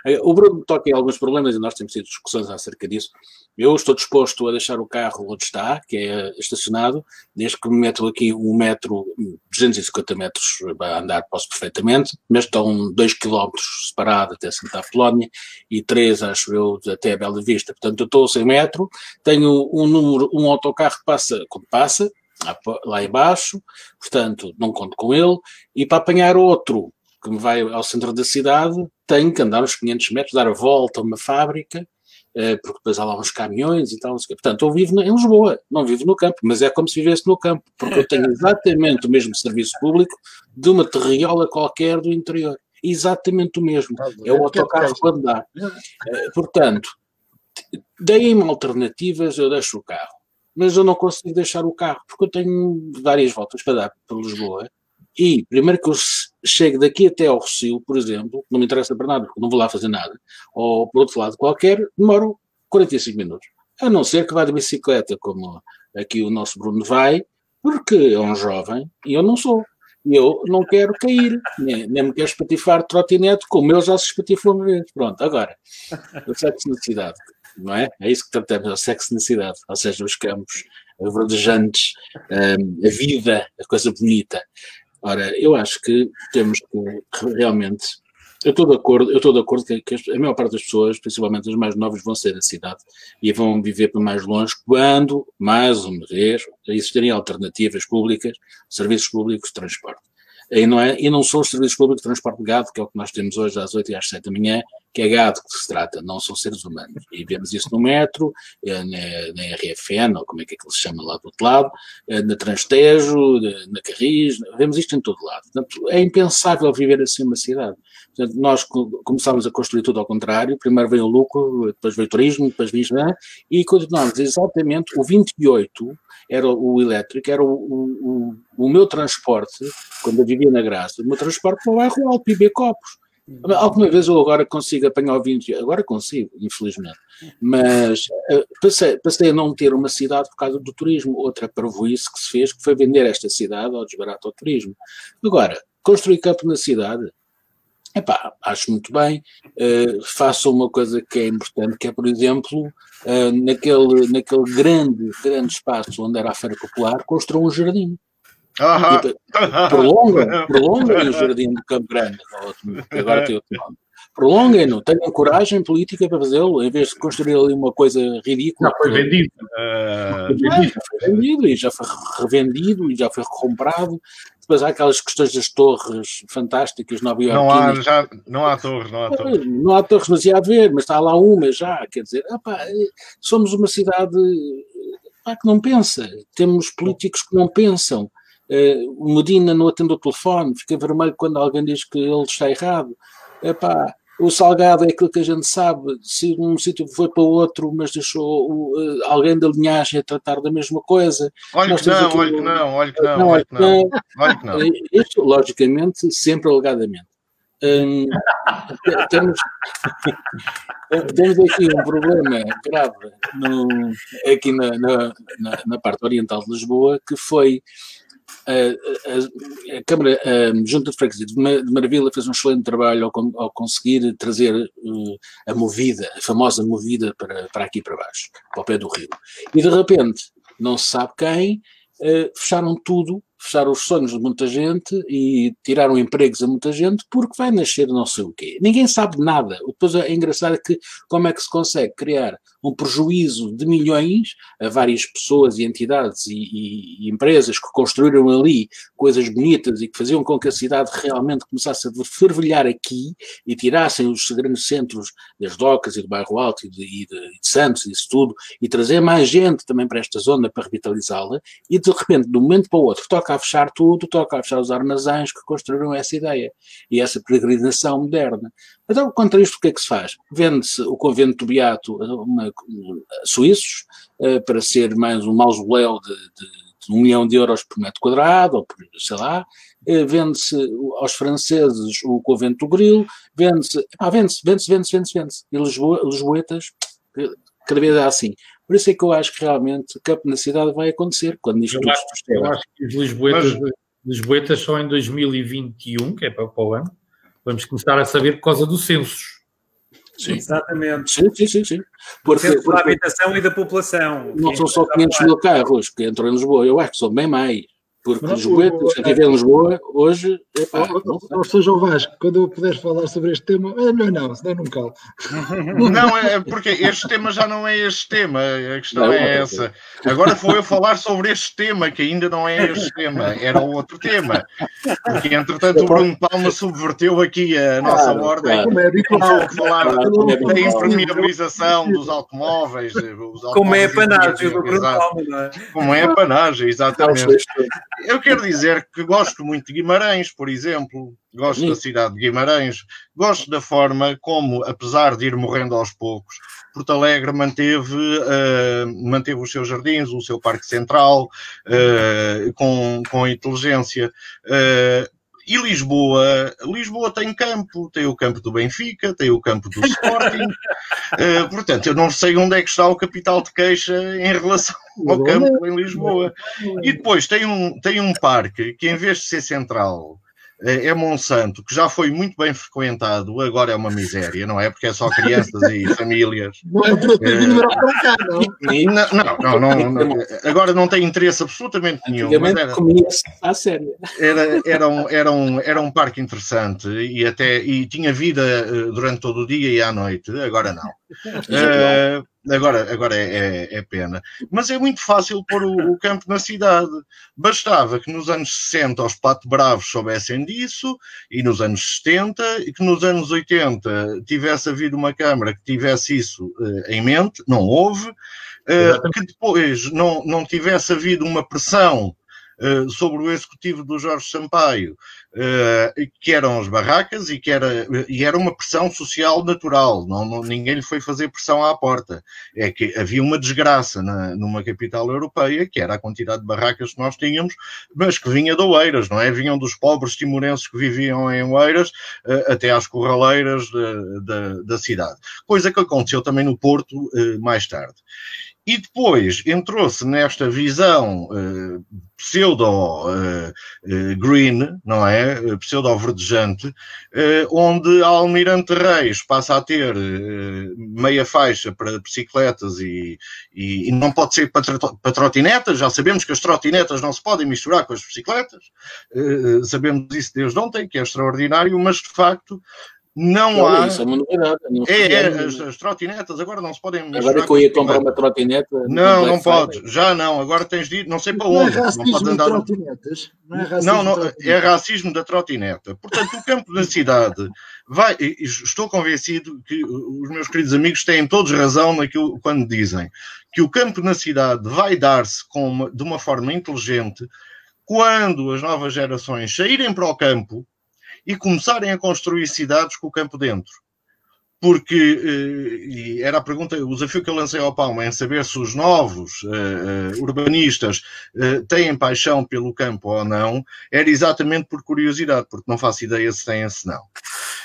Eh, o Bruno toca em alguns problemas e nós temos tido discussões acerca disso. Eu estou disposto a deixar o carro onde está, que é estacionado, desde que me meto aqui um metro, 250 metros a andar, posso perfeitamente, mas estão 2 km separado até Santa Apolónia e 3, acho eu, até a Bela Vista. Portanto, eu estou a 100 metros, tenho um número, um autocarro que passa quando passa, lá embaixo, portanto, não conto com ele, e para apanhar outro que me vai ao centro da cidade, tenho que andar uns 500 metros, dar a volta a uma fábrica, eh, porque depois há lá uns caminhões e tal. Portanto, eu vivo em Lisboa, não vivo no campo, mas é como se vivesse no campo, porque eu tenho exatamente o mesmo serviço público de uma terriola qualquer do interior. Exatamente o mesmo. É o autocarro que dá. Eh, portanto, deem-me alternativas, eu deixo o carro. Mas eu não consigo deixar o carro, porque eu tenho várias voltas para dar para Lisboa e primeiro que eu chego daqui até ao Rocio, por exemplo, não me interessa para nada, porque não vou lá fazer nada, ou por outro lado qualquer, demoro 45 minutos. A não ser que vá de bicicleta, como aqui o nosso Bruno vai, porque é um jovem e eu não sou. Eu não quero cair, nem, nem me quero espatifar trotinete, como eu já se espatifou uma vez. Pronto, agora, o sexo na cidade, não é? É isso que tratamos, é o sexo na cidade, ou seja, os campos verdejantes, hum, a vida, a coisa bonita. Ora, eu acho que temos que realmente. Eu estou de acordo, eu estou de acordo que, a maior parte das pessoas, principalmente as mais novas, vão ser da cidade e vão viver para mais longe quando, mais uma vez, existirem alternativas públicas, serviços públicos transporte. E não, é, e não são os serviços públicos de transporte de que é o que nós temos hoje às 8 e às 7 da manhã, que é gado que se trata, não são seres humanos. E vemos isso no metro, eh, na, na RFN, ou como é que, é que se chama lá do outro lado, eh, na Transtejo, na Carris, vemos isto em todo lado. Portanto, é impensável viver assim numa cidade. Portanto, nós começámos a construir tudo ao contrário, primeiro veio o lucro, depois veio o turismo, depois veio né? e continuamos exatamente, o 28 era o elétrico, era o, o, o, o meu transporte, quando eu vivia na Graça, o meu transporte para o bairro Alto, e Copos Alguma vez eu agora consigo apanhar o 20, agora consigo, infelizmente, mas uh, passei, passei, a não ter uma cidade por causa do turismo. Outra parvoíce que se fez, que foi vender esta cidade ao desbarato ao turismo. Agora, construir campo na cidade, epá, acho muito bem, uh, façam uma coisa que é importante, que é, por exemplo, uh, naquele, naquele grande, grande espaço onde era a Feira Popular, construam um jardim. Uhum. Prolonga, prolonga o jardim do Campo Grande, agora tem outro nome. Prolonguem-no, tenham coragem política para fazê-lo, em vez de construir ali uma coisa ridícula. Não, foi vendido. Uh, foi vendido e já foi revendido e já foi recomprado. Depois há aquelas questões das torres fantásticas Nova York. Não há, já, não há torres, não há torres. Não há torres, mas ia haver, mas está lá uma já. Quer dizer, opa, somos uma cidade opa, que não pensa. Temos políticos que não pensam. Uh, o Medina não atende o telefone, fica vermelho quando alguém diz que ele está errado. Epá, o salgado é aquilo que a gente sabe, se um sítio foi para outro, mas deixou uh, alguém da linhagem a tratar da mesma coisa. Olha que não, olha que não, olha que não, olha que não. Olha que não. Isto, logicamente, sempre alegadamente. Hum, temos, temos aqui um problema grave no, aqui na, na, na, parte oriental de Lisboa, que foi a, a, Câmara a Junta de Freguesia de Maravilha fez um excelente trabalho ao, ao conseguir trazer uh, a movida, a famosa movida para, para aqui para baixo, para o pé do rio. E de repente, não se sabe quem, uh, fecharam tudo fecharam os sonhos de muita gente e tiraram empregos a muita gente porque vai nascer não sei o quê. Ninguém sabe nada. Depois é engraçado que como é que se consegue criar um prejuízo de milhões a várias pessoas e entidades e, e, e empresas que construíram ali coisas bonitas e que faziam com que a cidade realmente começasse a fervilhar aqui e tirassem os grandes centros das docas e do bairro Alto e de, e de, de Santos e isso tudo e trazer mais gente também para esta zona para revitalizá-la e de repente de um momento para o outro toca toca a fechar tudo, toca a fechar os armazéns que construíram essa ideia e essa peregrinação moderna. Então, contra isto, o que é que se faz? Vende-se o convento do Beato uma, suíços uh, para ser mais um mausoléu de, de, de, um milhão de euros por metro quadrado, ou por, sei lá, uh, vende-se aos franceses o convento do Grilo, vende-se, ah, vende-se, vende-se, vende-se, vende-se, vende-se. E Lisboa, Lisboetas, cada vez é assim. Por isso é que eu acho que realmente o campo na cidade vai acontecer quando isto eu acho, eu acho que os Lisboetas, Mas... Lisboetas só em 2021, que é para, para o ano, vamos começar a saber por causa dos censos. Sim. Exatamente. Sim, sim, sim. sim. Porque, porque, da habitação e da população. Não são só 500 mil carros que entram em Lisboa, eu acho que são bem mais. Porque não, Lisboa, quem vive em Lisboa, hoje. Epá, ou, ou seja, o Vasco, quando eu puder falar sobre este tema, é melhor não, senão não calo. Não, é porque este tema já não é este tema, a questão não, é essa. Agora vou eu falar sobre este tema, que ainda não é este tema, era outro tema. Porque entretanto o Bruno Palma subverteu aqui a nossa claro, ordem. Claro. É Como falar da impermeabilização dos automóveis. Como é a panagem do Bruno Palma, não é? Como é a panagem, exatamente. Eu quero dizer que gosto muito de Guimarães, por exemplo, gosto da cidade de Guimarães, gosto da forma como, apesar de ir morrendo aos poucos, Porto Alegre manteve, uh, manteve os seus jardins, o seu parque central, uh, com, com inteligência. Uh, e Lisboa, Lisboa tem campo, tem o campo do Benfica, tem o campo do Sporting. uh, portanto, eu não sei onde é que está o capital de queixa em relação ao campo em Lisboa. E depois tem um, tem um parque que, em vez de ser central, é, é Monsanto, que já foi muito bem frequentado, agora é uma miséria, não é? Porque é só crianças e famílias. Não cá, não. Não, não, não, agora não tem interesse absolutamente nenhum. Era. Era, era, um, era, um, era um parque interessante e até e tinha vida eh, durante todo o dia e à noite, agora não. Uh, Agora, agora é, é, é, pena. Mas é muito fácil pôr o, o, campo na cidade. Bastava que nos anos 60 os Pato Bravos soubessem disso, e nos anos 70, e que nos anos 80 tivesse havido uma Câmara que tivesse isso uh, em mente, não houve, uh, que depois não, não tivesse havido uma pressão uh, sobre o executivo do Jorge Sampaio uh, que eram as barracas e que era, e era uma pressão social natural, não, não, ninguém lhe foi fazer pressão à porta. É que havia uma desgraça na, numa capital europeia, que era a quantidade de barracas que nós tínhamos, mas que vinha de Oeiras, não é? Vinham dos pobres timorenses que viviam em Oeiras uh, até às corraleiras de, da cidade. Coisa que aconteceu também no Porto mais tarde. E depois entrou-se nesta visão uh, pseudo-green, uh, uh, não é? Pseudo-verdejante, onde a Almirante Reis passa a ter meia faixa para bicicletas e, e, e não pode ser para, para, trotinetas. Já sabemos que as trotinetas não se podem misturar com as bicicletas. sabemos isso desde ontem, que é extraordinário, mas de facto não há. Isso é uma novidade. É, é, as, as, trotinetas agora não se podem Agora que eu ia comprar uma trotineta. Não, não podes. Já não. Agora tens de ir, não sei para onde. Não, é não podes andar. Trotinetas. Não, é racismo, não, não é racismo da trotineta. Portanto, o campo da cidade vai. Estou convencido que os meus queridos amigos têm todos razão naquilo quando dizem que o campo na cidade vai dar-se de uma forma inteligente quando as novas gerações saírem para o campo e começarem a construir cidades com o campo dentro. porque, e era a pergunta, o desafio que eu lancei ao Palma é saber se os novos uh, urbanistas uh, têm paixão pelo campo ou não, era exatamente por curiosidade, porque não faço ideia se têm, se não.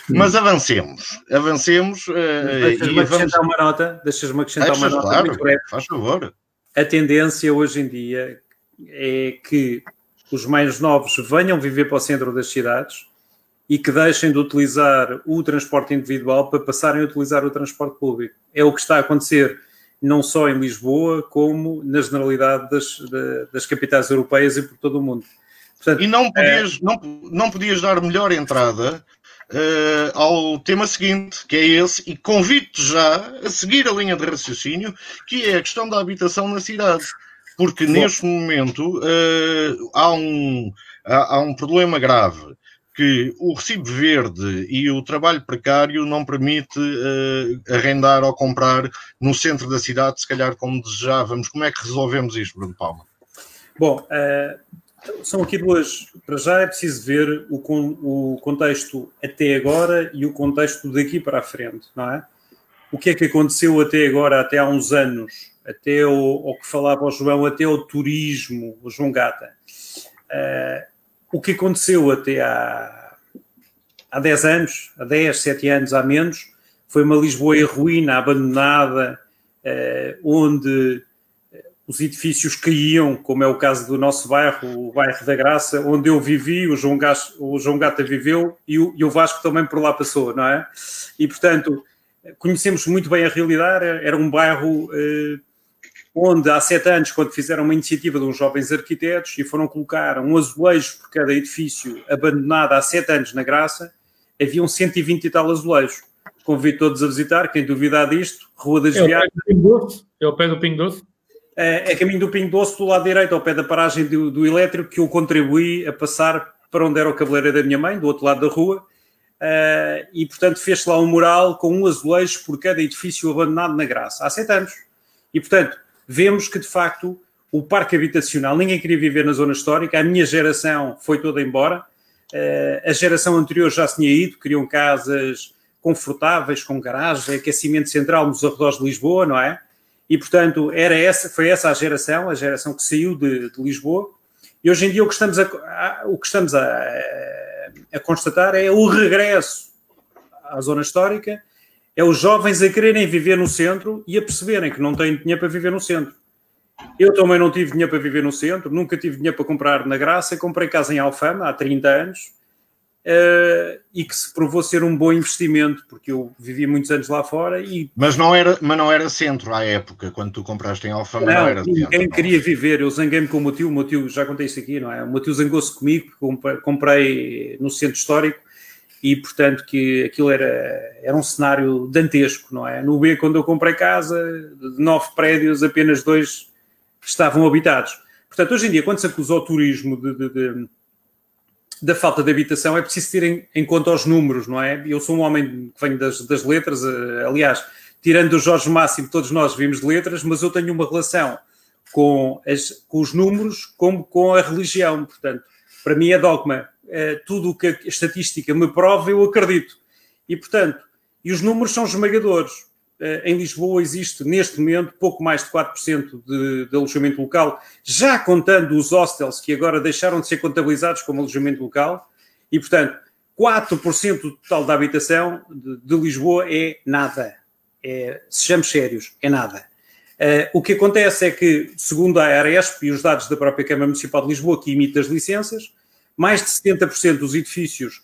Hum. Mas avancemos, avancemos. Uh, Deixas-me acrescentar uma nota, deixas-me acrescentar uma nota claro, muito breve. Faz favor. A tendência hoje em dia é que os mais novos venham viver para o centro das cidades e que deixem de utilizar o transporte individual para passarem a utilizar o transporte público. É o que está a acontecer não só em Lisboa, como na generalidade das, das capitais europeias e por todo o mundo. Portanto, e não podias, é... não, não podias dar melhor entrada uh, ao tema seguinte, que é esse, e convido-te já a seguir a linha de raciocínio, que é a questão da habitação na cidade. Porque Bom. neste momento uh, há, um, há, há um problema grave que o recibo verde e o trabalho precário não permite uh, arrendar ou comprar no centro da cidade, se calhar como desejávamos. Como é que resolvemos isto, Bruno Palma? Bom, uh, são aqui duas. Para já é preciso ver o, o contexto até agora e o contexto daqui para a frente, não é? O que é que aconteceu até agora, até há uns anos, até o, o que falava o João, até o turismo, o João Gata. Uh, o que aconteceu até há, há 10 anos, há 10, 7 anos, há menos, foi uma Lisboa em ruína, abandonada, eh, onde eh, os edifícios caíam, como é o caso do nosso bairro, o bairro da Graça, onde eu vivi, o João, Gas, o João Gata viveu e o, e o Vasco também por lá passou, não é? E, portanto, conhecemos muito bem a realidade, era um bairro eh, onde há sete anos, quando fizeram uma iniciativa de uns jovens arquitetos e foram colocar um azulejo por cada edifício abandonado há sete anos na Graça, haviam 120 e tal azulejos. Convido todos a visitar, quem duvidar disto, Rua das é Viagens. É o pé do Pingo Doce? É, é caminho do Pingo Doce, do lado direito, ao pé da paragem do, do elétrico, que eu contribuí a passar para onde era o cabeleireiro da minha mãe, do outro lado da rua, uh, e portanto fez-se lá um mural com um azulejo por cada edifício abandonado na Graça, há sete anos. E portanto, vemos que de facto o parque habitacional, ninguém queria viver na zona histórica, a minha geração foi toda embora, eh, a geração anterior já se tinha ido, queriam casas confortáveis, com garagem, aquecimento central nos arredores de Lisboa, não é? E, portanto, era essa, foi essa a geração, a geração que saiu de, de Lisboa. E hoje em dia o que estamos, a, a o que estamos a, a, constatar é o regresso à zona histórica é os jovens a quererem viver no centro e a perceberem que não têm dinheiro para viver no centro. Eu também não tive dinheiro para viver no centro, nunca tive dinheiro para comprar na Graça, comprei casa em Alfama há 30 anos uh, e que se provou ser um bom investimento, porque eu vivi muitos anos lá fora e... Mas não era, mas não era centro à época, quando tu compraste em Alfama, não, não era ninguém centro. queria viver, eu zanguei-me com o meu tio, o meu tio, já contei isso aqui, não é? O meu tio zangou-se comigo, comprei no centro histórico e portanto que aquilo era, era um cenário dantesco, não é? No B, quando eu comprei casa, de nove prédios, apenas dois estavam habitados. Portanto, hoje em dia, quando se acusa o turismo de, de, de, da falta de habitação, é preciso ter em, em, conta os números, não é? Eu sou um homem que venho das, das letras, eh, aliás, tirando o Jorge Máximo, todos nós vimos de letras, mas eu tenho uma relação com, as, com os números como com a religião, portanto, para mim é dogma tudo o que a estatística me prova, eu acredito. E, portanto, e os números são esmagadores. Uh, em Lisboa existe, neste momento, pouco mais de 4% de, de alojamento local, já contando os hostels que agora deixaram de ser contabilizados como alojamento local. E, portanto, 4% do total da habitação de, de Lisboa é nada. É, sejamos sérios, é nada. Uh, o que acontece é que, segundo a Aresp e os dados da própria Câmara Municipal de Lisboa, que emite as licenças, mais de 70% dos edifícios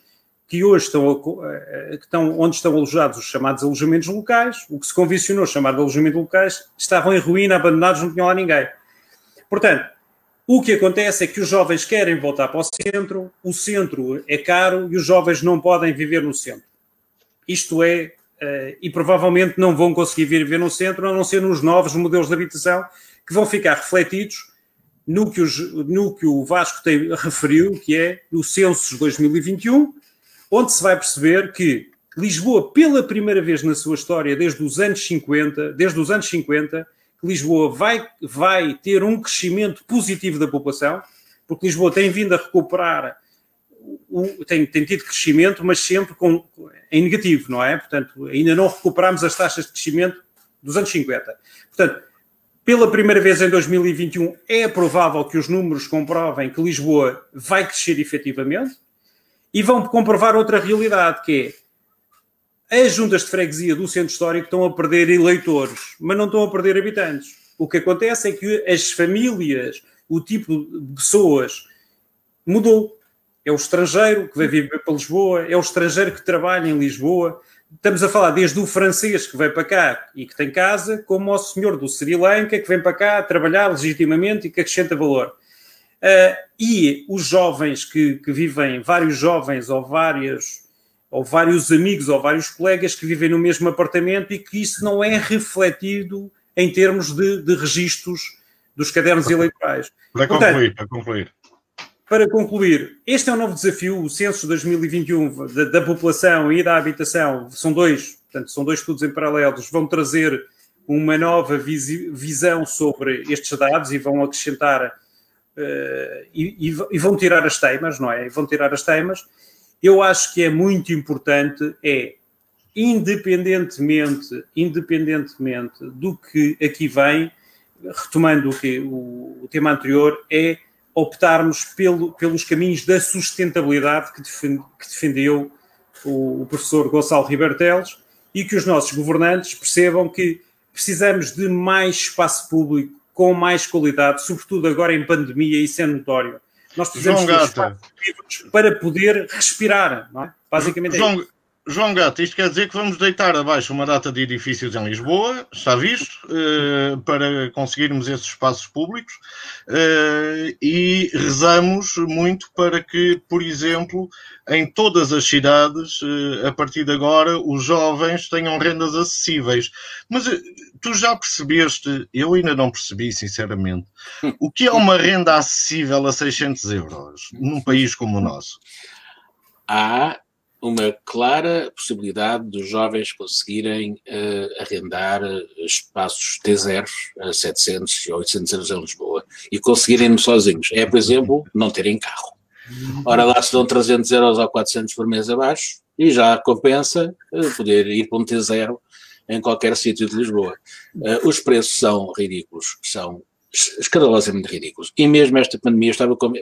que hoje estão, eh, que estão, onde estão alojados os chamados alojamentos locais, o que se convencionou chamar de alojamento locais, estavam em ruína, abandonados, não tinham lá ninguém. Portanto, o que acontece é que os jovens querem voltar para o centro, o centro é caro e os jovens não podem viver no centro. Isto é, uh, e provavelmente não vão conseguir viver no centro, a não ser nos novos modelos de habitação que vão ficar refletidos no que, os, no que o Vasco tem, referiu, que é o Census 2021, onde se vai perceber que Lisboa, pela primeira vez na sua história, desde os anos 50, desde os anos 50, Lisboa vai, vai ter um crescimento positivo da população, porque Lisboa tem vindo a recuperar o, tem, tem tido crescimento, mas sempre com, em negativo, não é? Portanto, ainda não recuperamos as taxas de crescimento dos anos 50. Portanto, pela primeira vez em 2021, é provável que os números comprovem que Lisboa vai crescer efetivamente e vão comprovar outra realidade, que é as juntas de freguesia do centro histórico estão a perder eleitores, mas não estão a perder habitantes. O que acontece é que as famílias, o tipo de pessoas mudou. É o estrangeiro que vai viver para Lisboa, é o estrangeiro que trabalha em Lisboa. Estamos a falar desde o francês que vem para cá e que tem casa, como ao senhor do Sri Lanka que vem para cá trabalhar legitimamente e que acrescenta valor. Uh, e os jovens que, que, vivem, vários jovens ou várias, ou vários amigos ou vários colegas que vivem no mesmo apartamento e que isso não é refletido em termos de, de registros dos cadernos eleitorais. Para concluir, para concluir. Para concluir, este é um novo desafio, o censo 2021 da, da, população e da habitação, são dois, portanto, são dois estudos em paralelos, vão trazer uma nova visão sobre estes dados e vão acrescentar uh, e, e, vão tirar as teimas, não é? E vão tirar as teimas. Eu acho que é muito importante, é, independentemente, independentemente do que aqui vem, retomando o, que, o, o tema anterior, é optarmos pelo, pelos caminhos da sustentabilidade que, defende, que defendeu o, o, professor Gonçalo Ribeiro Teles e que os nossos governantes percebam que precisamos de mais espaço público com mais qualidade, sobretudo agora em pandemia, isso é notório. Nós precisamos de espaços para poder respirar, não é? Basicamente é João, é João Gato, isto quer dizer que vamos deitar abaixo uma data de edifícios em Lisboa, está visto, uh, para conseguirmos esses espaços públicos uh, e rezamos muito para que, por exemplo, em todas as cidades, uh, a partir de agora, os jovens tenham rendas acessíveis. Mas tu já percebeste, eu ainda não percebi, sinceramente, o que é uma renda acessível a 600 euros num país como o nosso? Há uma clara possibilidade dos jovens conseguirem uh, arrendar eh, espaços T0 a 700 e 800 euros em Lisboa e conseguirem sozinhos. É, por exemplo, não terem carro. Ora, lá se dão 300 euros ou 400 por mês abaixo e já compensa uh, poder ir para um T0 em qualquer sítio de Lisboa. Uh, os preços são ridículos, são escandalosamente ridículos. E mesmo esta pandemia estava com.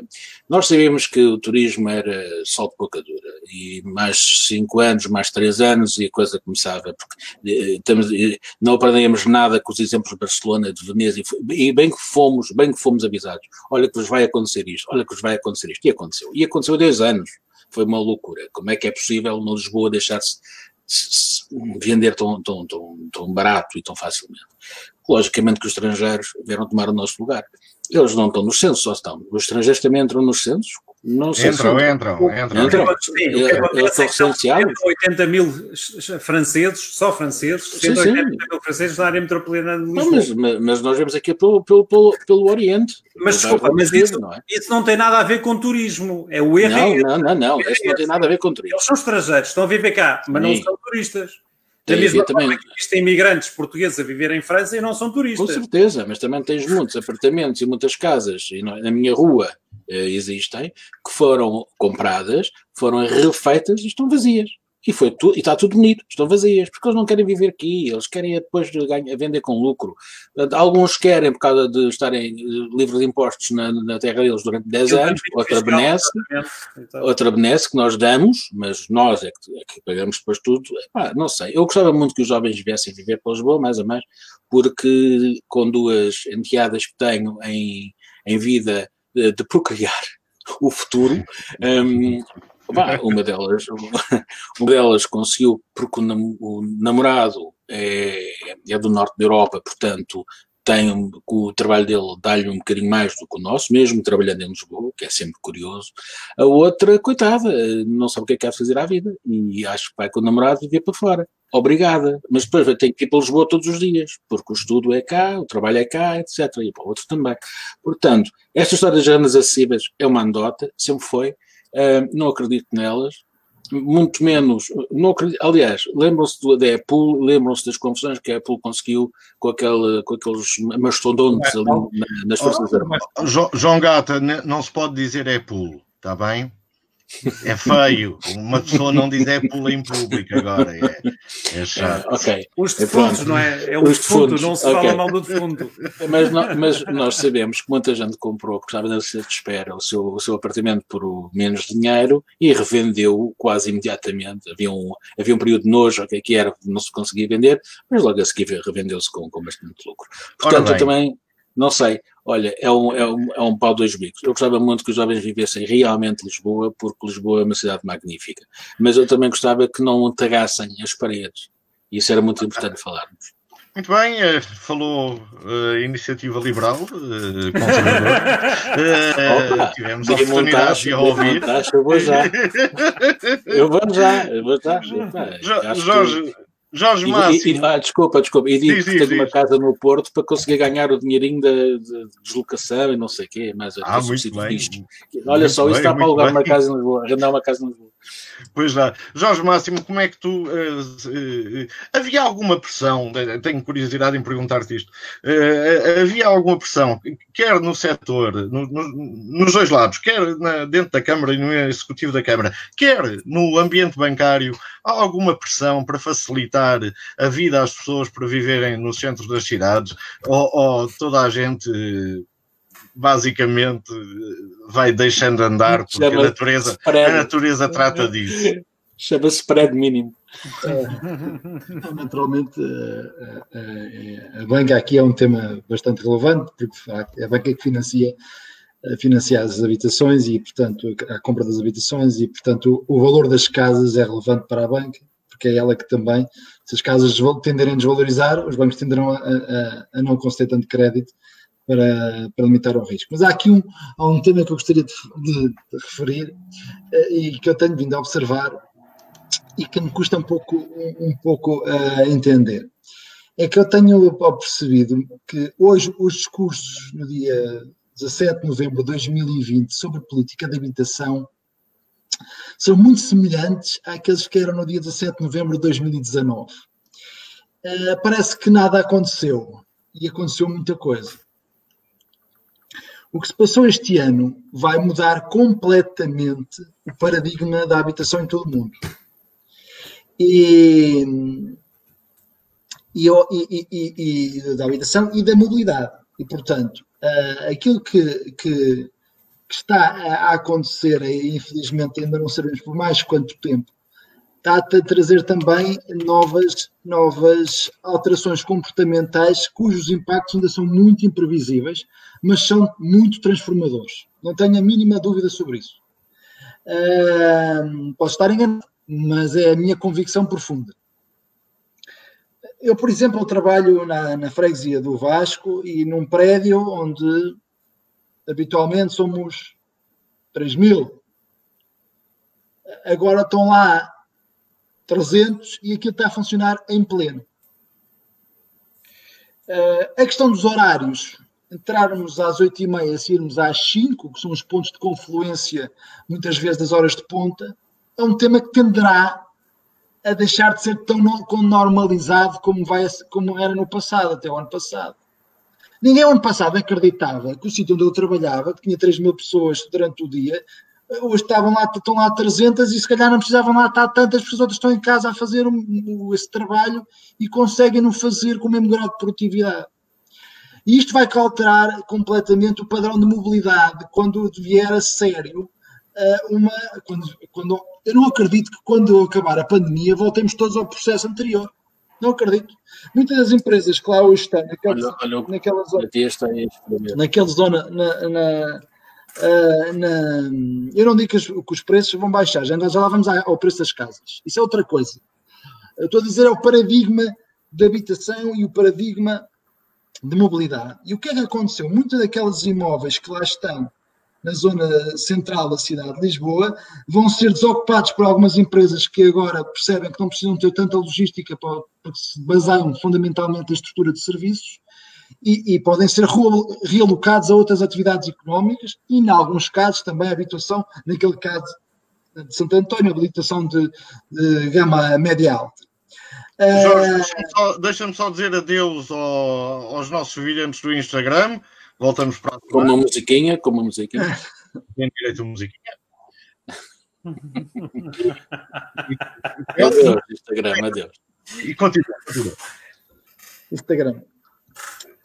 Nós sabíamos que o turismo era só de pouca dura, e mais cinco anos, mais três anos, e a coisa começava, porque eh, estamos, eh, não aprendemos nada com os exemplos de Barcelona, de Veneza, e, bem que fomos, bem que fomos avisados, olha que vos vai acontecer isto, olha que vos vai acontecer isto, e aconteceu. E aconteceu há 10 anos. Foi uma loucura. Como é que é possível no Lisboa deixar-se vender tão, tão, tão, tão barato e tão facilmente? Logicamente que os estrangeiros vieram tomar o nosso lugar. Eles não estão nos censos, só estão. Os estrangeiros também entram nos censos? Não sei entram, se... entram, entram, entram. Que acontece é que são 180 mil franceses, só franceses, 180 mil franceses na área metropolitana de Lisboa. Não, mas, mas, nós vemos aqui pelo, pelo, pelo, pelo Oriente. Mas desculpa, mas isso não, é? isso não tem nada a ver com turismo. É o erro. Não, não, não, não. Isso não tem nada a ver com turismo. Eles são estrangeiros, estão a viver cá, mas Sim. não são turistas. Da mesma também... que existem imigrantes portugueses a viver em França e não são turistas. Com certeza, mas também tens muitos apartamentos e muitas casas, e na minha rua eh, existem, que foram compradas, foram refeitas e estão vazias. E, foi tu, e está tudo bonito, estão vazias, porque eles não querem viver aqui, eles querem é depois ganhar, vender com lucro. Alguns querem por causa de estarem eh, livres de impostos na, na terra deles durante 10 anos, outra benesse, outra benesse que nós damos, mas nós é que, é que pagamos depois tudo. Epá, não sei, eu gostava muito que os jovens viessem viver para Lisboa, mais ou menos, porque com duas enteadas que tenho em, em vida de, de procriar o futuro, um, uma delas, uma delas conseguiu, porque o namorado é, é do norte da Europa, portanto, tem o trabalho dele dá-lhe um bocadinho mais do que o nosso, mesmo trabalhando em Lisboa, que é sempre curioso. A outra, coitada, não sabe o que é que de fazer à vida e acho que vai com o namorado viver para fora. Obrigada, mas depois ter que ir para Lisboa todos os dias, porque o estudo é cá, o trabalho é cá, etc. E para o outro também. Portanto, esta história das rendas acessíveis é uma anedota, sempre foi, Uh, não acredito nelas, muito menos. Não acredito, aliás, lembram-se da Apple, lembram-se das confusões que a Apple conseguiu com, aquele, com aqueles mastodontes ali na, nas Forças Armadas. João Gata, não se pode dizer Apple, está bem? É feio. Uma pessoa não dizer pula em público agora. É, é chato. Uh, ok. Os defuntos, não é? É um defunto, não se okay. fala mal do defunto. Mas, não, mas, nós sabemos que muita gente comprou, porque estava na lista de espera, o seu, o seu apartamento por menos dinheiro e revendeu quase imediatamente. Havia um, havia um período de nojo, okay, que era, não se conseguia vender, mas logo a seguir revendeu-se com, com bastante lucro. Portanto, eu também não sei. Olha, é um, é, um, é um pau dois bicos. Eu gostava muito que os jovens vivessem realmente Lisboa, porque Lisboa é uma cidade magnífica. Mas eu também gostava que não tagassem as paredes. Isso era muito importante falarmos. Muito bem, uh, falou uh, Iniciativa Liberal, uh, conservador. Uh, tivemos a oportunidade de ouvir. eu vou já. Eu vou já, eu vou já. Jorge, Jorge Máximo. E, e, ah, desculpa, desculpa. E digo diz, que diz, tenho diz. uma casa no Porto para conseguir ganhar o dinheirinho da de, de deslocação e não sei o quê. Mas ah, muito bem. Olha muito só, bem, isso está para alugar uma casa em Lisboa, arrendar uma casa em Lisboa. Pois lá. Jorge Máximo, como é que tu. Uh, uh, havia alguma pressão, tenho curiosidade em perguntar-te isto. Havia alguma pressão, quer no setor, no, no, nos dois lados, quer na, dentro da Câmara e no Executivo da Câmara, quer no ambiente bancário, há alguma pressão para facilitar a vida às pessoas para viverem no centro das cidades? Ou, ou toda a gente basicamente vai deixando andar porque a natureza, a natureza trata disso. Chama-se spread mínimo. É, naturalmente, a, a, a, banca aqui é um tema bastante relevante, porque de facto é a banca que financia, financia as habitações e, portanto, a compra das habitações e, portanto, o, o valor das casas é relevante para a banca, porque é ela que também, se as casas tenderem a desvalorizar, os bancos tenderão a, a, a não conceder tanto crédito para, para limitar o risco. Mas há aqui um, há um tema que eu gostaria de, de, de referir uh, e que eu tenho vindo a observar e que me custa um pouco, um, um pouco uh, entender. É que eu tenho percebido que hoje os discursos no dia 17 de novembro de 2020 sobre política de habitação são muito semelhantes àqueles que eram no dia 17 de novembro de 2019. Uh, eh, parece que nada aconteceu e aconteceu muita coisa. O que se passou este ano vai mudar completamente o paradigma da habitação em todo o mundo. E, e, e, e da habitação e da mobilidade. E, portanto, uh, aquilo que, que, que, está a acontecer, infelizmente ainda não sabemos por mais quanto tempo, está a trazer também novas, novas alterações comportamentais cujos impactos ainda são muito imprevisíveis, mas são muito transformadores. Não tenho a mínima dúvida sobre isso. Uh, posso estar enganado, mas é a minha convicção profunda. Eu, por exemplo, trabalho na, na freguesia do Vasco e num prédio onde habitualmente somos 3 mil. Agora estão lá 300 e aquilo está a funcionar em pleno. Uh, a questão dos horários, entrarmos às 8h30 e sairmos às 5, que são os pontos de confluência, muitas vezes das horas de ponta, é um tema que tenderá a deixar de ser tão normalizado como, vai, como era no passado, até o ano passado. Ninguém ano passado acreditava que o sítio onde eu trabalhava, que tinha 3 mil pessoas durante o dia, hoje estavam lá, estão lá 300 e se calhar não precisavam lá estar tantas, porque as outras estão em casa a fazer um, esse trabalho e conseguem no fazer com o mesmo grau de produtividade. E isto vai alterar completamente o padrão de mobilidade quando vier a sério eh, uma. Quando, quando, eu não acredito que quando acabar a pandemia voltemos todos ao processo anterior. Não acredito. Muitas das empresas que lá hoje estão, naquelas, olha, olha, naquela zona, naquela zona na, na Uh, na... eu não digo que os, que os, preços vão baixar, já, já lá vamos ao preço das casas. Isso é outra coisa. Eu estou a dizer é o paradigma de habitação e o paradigma de mobilidade. E o que é que aconteceu? Muitos daqueles imóveis que lá estão na zona central da cidade de Lisboa vão ser desocupados por algumas empresas que agora percebem que não precisam ter tanta logística para, porque se baseiam fundamentalmente na estrutura de serviços e, e, podem ser realocados a outras atividades económicas e, em alguns casos, também a habitação, naquele caso de Santo António, a habilitação de, de gama média alta. Jorge, uh, deixa-me só, só, dizer adeus ao, aos nossos videntes do Instagram. Voltamos para Com uma musiquinha, com uma musiquinha. Tem direito a musiquinha. Adeus, Instagram, adeus. E continua, continua. Instagram.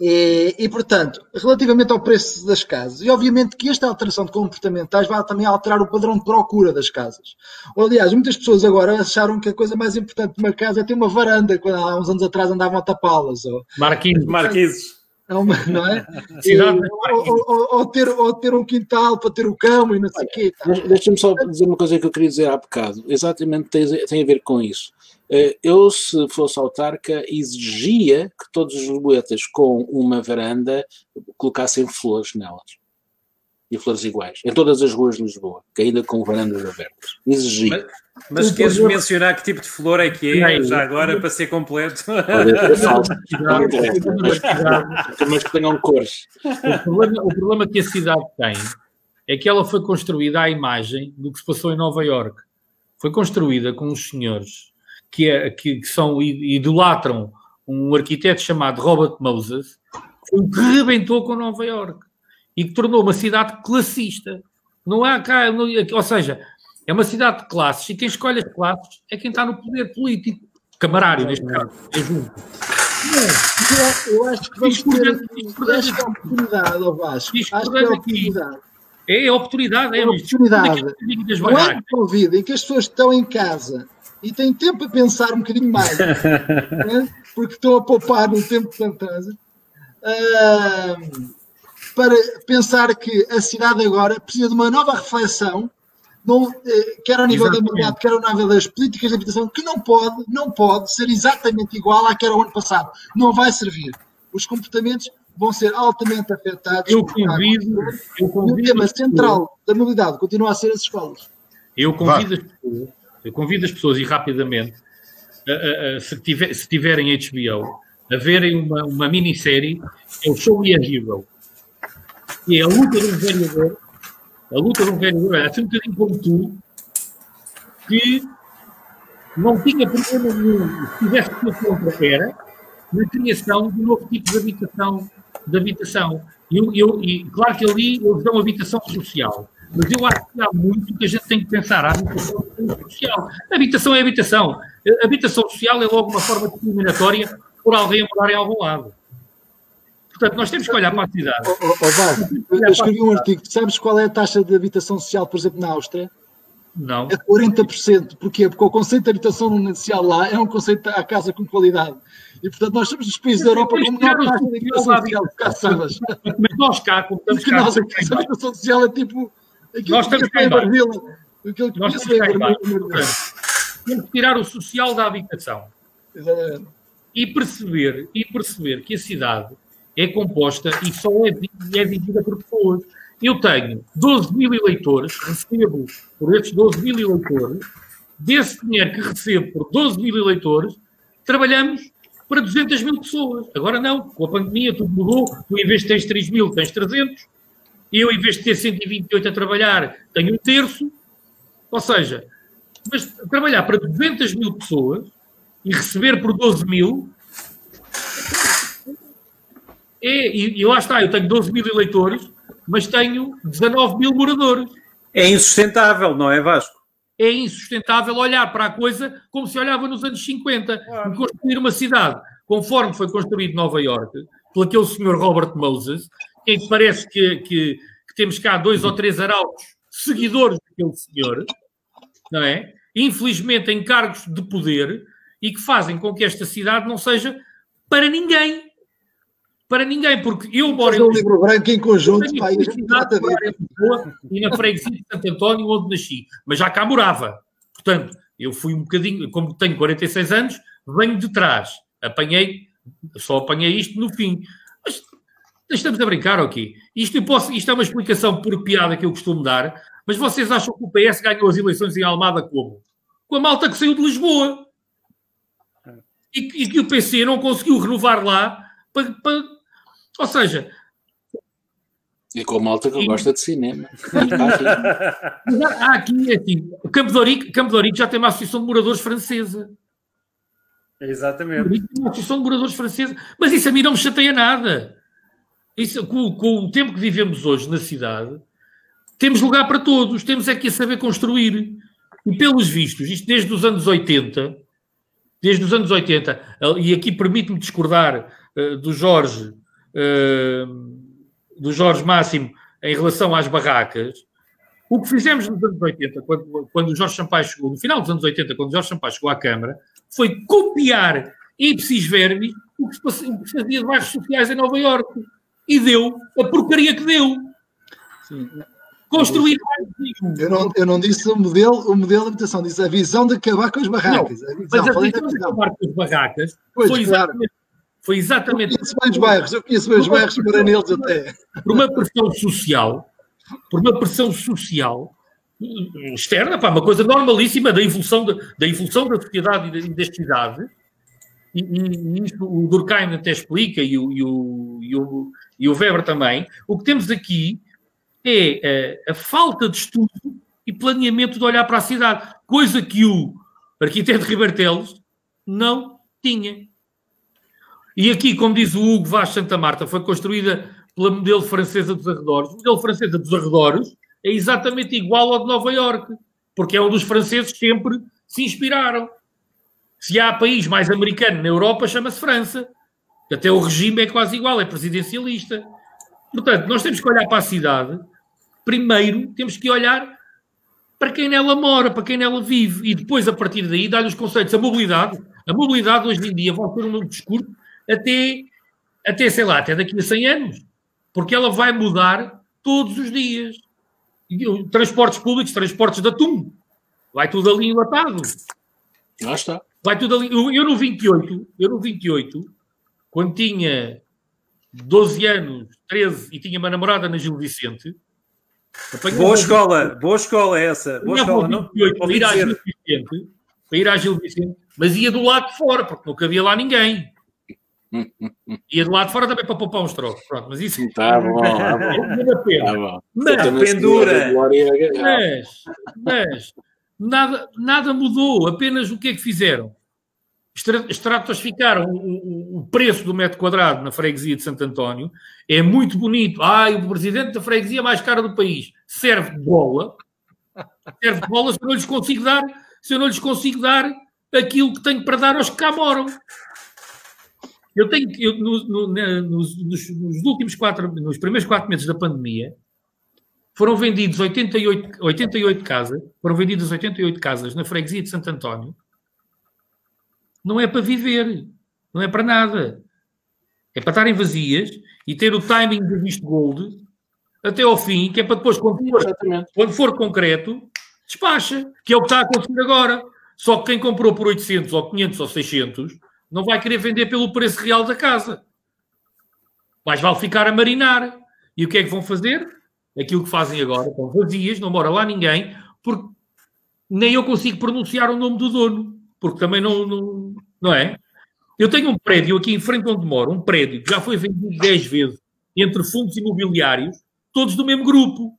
E, e, portanto, relativamente ao preço das casas, e obviamente que esta alteração de comportamentais vai também alterar o padrão de procura das casas. Ou, aliás, muitas pessoas agora acharam que a coisa mais importante de uma casa é ter uma varanda, quando há uns anos atrás andavam a tapá-las. Ou... Marquinhos. Marquises. É uma, não é? E, ou, ou, ou, ter, ou ter um quintal para ter o cão e não sei o quê. Tá. Deixa-me só dizer uma coisa que eu queria dizer há bocado. Exatamente tem, tem a ver com isso. Eh, eu, se fosse autarca, exigia que todos os boletas com uma varanda colocassem flores nelas. E flores iguais. Em todas as ruas de Lisboa, que ainda com varandas abertas. Exigia. Mas, mas queres mencionar que tipo de flor é que é, já agora, para ser completo? É falso. mas que tenham cores. O problema, o problema que a cidade tem é que ela foi construída à imagem do que se passou em Nova York. Foi construída com os senhores que, é, que, que são, idolatram um arquiteto chamado Robert Moses, que rebentou com Nova York e que tornou uma cidade classista. Não há cá, não, ou seja, é uma cidade de classes e quem escolhe as classes é quem está no poder político, camarário neste caso, é junto. Eu, eu acho que vamos ter acho que é oportunidade, ao Vasco. Acho que é oportunidade. É a oportunidade, é, é a oportunidade. No ano de Covid, em que as pessoas estão em casa e têm tempo a pensar um bocadinho mais, né? porque estão a poupar no tempo de fantasma, uh, para pensar que a cidade agora precisa de uma nova reflexão, não, eh, quer ao nível exatamente. da mobilidade, quer ao nível das políticas de habitação, que não pode, não pode ser exatamente igual à que era o ano passado. Não vai servir. Os comportamentos vão ser altamente afetados. Eu convido, eu convido o tema central da mobilidade continua a ser as escolas. Eu convido as pessoas eu convido as pessoas, e rapidamente, a, a, a, se, tiver, se tiverem HBO, a verem uma, uma minissérie, é o Show Me a Hero. Que é a luta de um vereador, a luta de um vereador, é assim um bocadinho como tu, que não tinha problema nenhum, se tivesse ser contra, era, na criação de um novo tipo de habitação. De habitação. Eu, eu, e claro que ali eles dão habitação social. Mas eu acho que há muito que a gente tem que pensar. A habitação social. A habitação é habitação. A habitação social é logo uma forma discriminatória por alguém morar em algum lado. Portanto, nós temos que olhar para a cidade. Oh, oh, oh, eu escrevi um artigo. Sabes qual é a taxa de habitação social, por exemplo, na Áustria? Não. É 40%. Porquê? Porque o conceito de habitação social lá é um conceito à casa com qualidade. E, portanto, nós somos os países da Europa com menor taxa de habitação social. Mas nós cá, como estamos cá... Nós, a habitação social é tipo Aquilo nós estamos cá em que nós estamos cá em Temos que tirar o social da habitação. Exatamente. E perceber, e perceber que a cidade é composta e só é, é vivida por pessoas. Eu tenho 12 mil eleitores, recebo por estes 12 mil eleitores, desse dinheiro que recebo por 12 mil eleitores, trabalhamos para 200 mil pessoas. Agora não, com a pandemia tudo mudou, tu em vez de tens 3 mil, tens 300, eu, em vez de ter 128 a trabalhar, tenho um terço. Ou seja, mas trabalhar para 200 mil pessoas e receber por 12 mil. É, e, e lá está, eu tenho 12 mil eleitores, mas tenho 19 mil moradores. É insustentável, não é, Vasco? É insustentável olhar para a coisa como se olhava nos anos 50. Claro. Construir uma cidade, conforme foi construído Nova York, por aquele senhor Robert Moses, que parece que, que, que, temos cá dois ou três arautos seguidores daquele senhor, não é? Infelizmente em cargos de poder e que fazem com que esta cidade não seja para ninguém. Para ninguém, porque eu moro em um livro branco em conjunto, pai, e na freguesia de Santo António, onde nasci, mas já cá morava. Portanto, eu fui um bocadinho, como tenho 46 anos, venho de trás. Apanhei, só apanhei isto no fim. Mas Estamos a brincar aqui. Isto, posso, isto é uma explicação por piada que eu costumo dar, mas vocês acham que o PS ganhou as eleições em Almada como? Com a malta que saiu de Lisboa. E, que o PC não conseguiu renovar lá para, para ou seja, e com a malta que e... gosta de cinema. há aqui, é assim, o Campo de, Campo de já tem uma associação de moradores francesa. Exatamente. Uma de moradores francesa. Mas isso a mim não me chateia nada. Isso, com, com, o tempo que vivemos hoje na cidade, temos lugar para todos, temos é que saber construir. E pelos vistos, isto desde os anos 80, desde os anos 80, e aqui permite-me discordar uh, do Jorge, uh, do Jorge Máximo em relação às barracas, o que fizemos nos anos 80, quando, quando o Jorge Sampaio chegou, no final dos anos 80, quando o Jorge Sampaio chegou à Câmara, foi copiar ipsis verbis o que se fazia de bairros sociais em Nova Iorque. E deu a porcaria que deu. Sim. Construir eu não, eu não disse o modelo, o modelo de habitação, disse a visão de acabar com as barracas. Não, a visão, mas a visão de acabar com as barracas pois, foi, claro. exatamente, foi exatamente. Eu conheço bem os bairros, eu conheço bem os bairros para neles até. Por uma pressão social, por uma pressão social externa, pá, uma coisa normalíssima da evolução, da, evolução da sociedade e da, da cidade, e, e, o Durkheim até explica, e o, e, o, e, o, e o Weber também, o que temos aqui é a, a falta de estudo e planeamento de olhar para a cidade, coisa que o arquiteto Ribertelos não tinha. E aqui, como diz o Hugo Vaz Santa Marta, foi construída pela modelo francesa dos arredores. O modelo francesa dos arredores é exatamente igual ao de Nova Iorque, porque é onde os franceses sempre se inspiraram. Se há país mais americano na Europa, chama-se França. Até o regime é quase igual, é presidencialista. Portanto, nós temos que olhar para a cidade. Primeiro, temos que olhar para quem nela mora, para quem nela vive. E depois, a partir daí, dar-lhe os conceitos. A mobilidade, a mobilidade hoje em dia vai ter um discurso até, até, sei lá, até daqui a 100 anos porque ela vai mudar todos os dias. Transportes públicos, transportes de atum, vai tudo ali enlatado. Lá está. Vai tudo ali. Eu, eu no 28, eu no 28, quando tinha 12 anos, 13 e tinha uma namorada na Gil Vicente. Boa escola, boa escola é essa. Boa escola, 28, não? Para ir, à Gil Vicente, para ir à Gil Vicente, mas ia do lado de fora, porque não cabia lá ninguém. Ia do lado de fora também para poupar uns trocos. Pronto, mas isso. Está bom, tá bom. Tá bom. Mas, pendura. Mas, mas nada, nada mudou. Apenas o que é que fizeram? Estratosficaram o, o preço do metro quadrado na freguesia de Santo António. É muito bonito. Ai, o presidente da freguesia mais cara do país. Serve de bola. Serve de bola se eu não lhes consigo dar, se eu não lhes consigo dar aquilo que tenho para dar aos que cá moram. Eu tenho eu, no, no, nos, nos, nos, últimos quatro, nos primeiros quatro meses da pandemia, foram vendidos 88, 88 casas, foram vendidas 88 casas na freguesia de Santo António. Não é para viver, não é para nada. É para estarem vazias e ter o timing do visto gold até ao fim, que é para depois, quando for, quando for concreto, despacha, que é o que está a acontecer agora. Só que quem comprou por 800 ou 500 ou 600 não vai querer vender pelo preço real da casa. Mas vale ficar a marinar. E o que é que vão fazer? Aquilo que fazem agora, estão vazias, não mora lá ninguém, porque nem eu consigo pronunciar o nome do dono, porque também não, não, não é? Eu tenho um prédio aqui em frente onde moro, um prédio que já foi vendido 10 vezes entre fundos imobiliários, todos do mesmo grupo.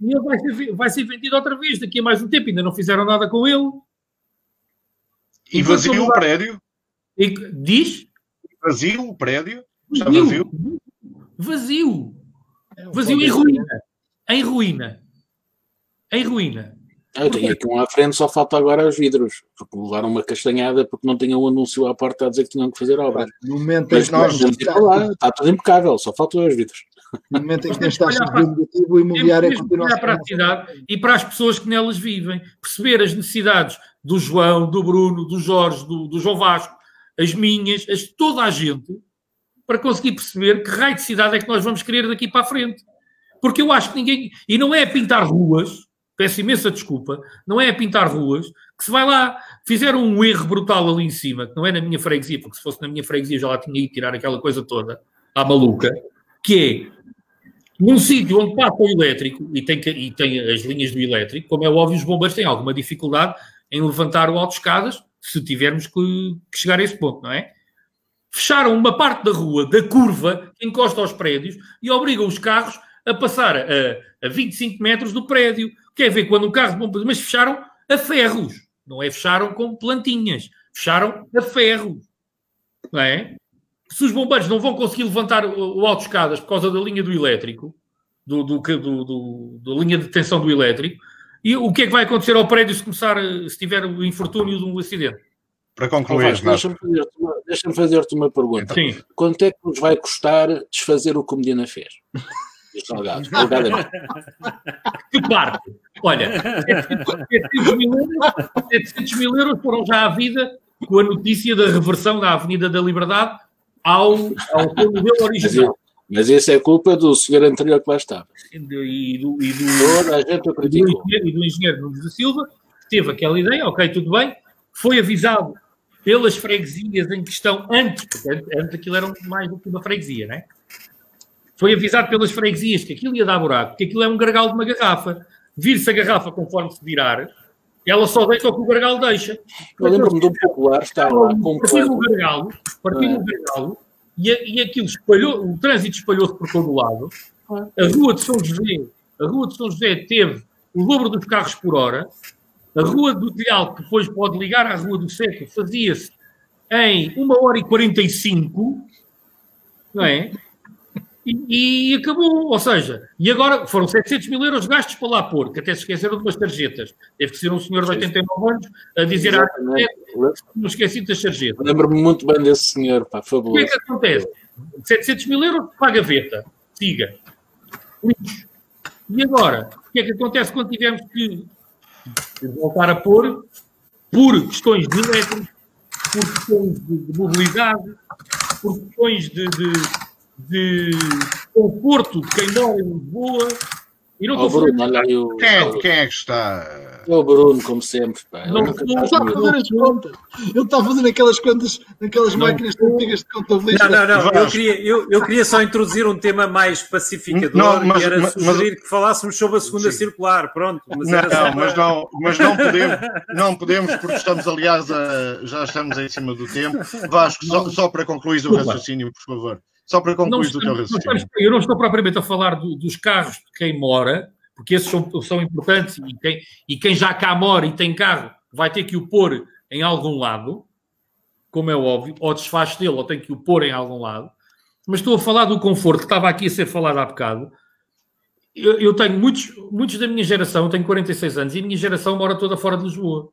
E ele vai ser, vai ser vendido outra vez daqui a mais um tempo, ainda não fizeram nada com ele. E vazio o prédio? E, diz? Vazio o prédio? Está vazio? Vazio. Vazio em ruína. Em ruína. Em ruína. Eu tenho aqui um à frente, só falta agora os vidros, porque levaram uma castanhada porque não tinham um anúncio à porta a dizer que tinham que fazer obras. No momento Mas nós. Lá, está tudo impecável, só faltam os vidros. No momento em que tens taxas de negativo, o imobiliário é continuar para a cidade e para as pessoas que nelas vivem, perceber as necessidades do João, do Bruno, do Jorge, do, do João Vasco, as minhas, as toda a gente, para conseguir perceber que raio de cidade é que nós vamos querer daqui para a frente. Porque eu acho que ninguém. E não é pintar ruas, peço imensa desculpa, não é pintar ruas, que se vai lá, fizeram um erro brutal ali em cima, que não é na minha freguesia, porque se fosse na minha freguesia já lá tinha ido tirar aquela coisa toda, à maluca, que é num sítio onde passa o elétrico e tem, e tem as linhas do elétrico, como é óbvio, os bombeiros têm alguma dificuldade em levantar o autoescadas, se tivermos que, que chegar a esse ponto, não é? Fecharam uma parte da rua, da curva, que encosta aos prédios, e obrigam os carros a passar a, a 25 metros do prédio. Quer ver quando um carro de bombeiros... Mas fecharam a ferros. Não é fecharam com plantinhas. Fecharam a ferros. Não é? se os bombeiros não vão conseguir levantar o, o autoescadas por causa da linha do elétrico, do, do, do, do, da linha de tensão do elétrico, E o que é que vai acontecer ao prédio se começar, se tiver o infortúnio de um acidente? Para concluir, oh, deixa-me fazer-te uma, deixa fazer uma, pergunta. Sim. Quanto é que nos vai custar desfazer o que o Medina fez? Salgados, Que parte? Olha, 700 mil, euros, 700 mil euros foram já à vida com a notícia da reversão da Avenida da Liberdade ao, ao seu modelo original. Mas isso é culpa do senhor anterior que lá estava. E do, e do, e do, engenheiro, e do engenheiro Nunes da Silva, que teve aquela ideia, ok, tudo bem, foi avisado pelas freguesias em questão antes, porque antes aquilo era mais do que uma freguesia, não é? Foi avisado pelas freguesias que aquilo ia dar buraco, que aquilo é um gargalo de uma garrafa. Vir-se a garrafa conforme se virar, ela só deixa o que o gargalo deixa. Eu lembro-me um popular estar lá com Partiu o gargalo, partiu o é. gargalo, e, e aquilo espalhou, o trânsito espalhou-se por todo o lado. A rua de São José, a rua de São José teve o dobro dos carros por hora. A rua do Telhal, que depois pode ligar à rua do Seco, fazia-se em 1 hora e 45, não é? E, e, acabou, ou seja, e agora foram 700 mil euros gastos para lá pôr, que até se esqueceram de umas tarjetas. Deve ser um senhor de 89 anos a dizer à não esqueci das tarjetas. Lembro-me muito bem desse senhor, pá, fabuloso. O que é que acontece? 700 mil euros para a gaveta, siga. E agora, o que é que acontece quando tivermos que voltar a pôr por questões de elétricos, por questões de, de mobilidade, por questões de, de de conforto de quem mora em Lisboa. E não oh, Bruno, olha aí o... quem, é, quem é que está? É o Bruno, como sempre. Pá. Não, não, não está a fazer as contas. Ele está a fazer aquelas contas, naquelas não, máquinas antigas de contabilidade. Não, não, não. Eu queria, eu, eu queria só introduzir um tema mais pacificador não, mas, e era mas, sugerir mas, que falássemos sobre a segunda sim. circular. Pronto. Mas não, não mas, não, mas não podemos, não podemos, porque estamos, aliás, a, já estamos em cima do tempo. Vasco, só, só para concluir o raciocínio, por favor. Só para concluir o teu raciocínio. Eu não estou propriamente a falar do, dos carros de quem mora, porque esses são, são importantes e quem, e quem já cá mora e tem carro vai ter que o pôr em algum lado, como é óbvio, ou desfaz dele ou tem que o pôr em algum lado. Mas estou a falar do conforto que estava aqui a ser falado há bocado. Eu, eu tenho muitos, muitos da minha geração, eu tenho 46 anos e a minha geração mora toda fora de Lisboa.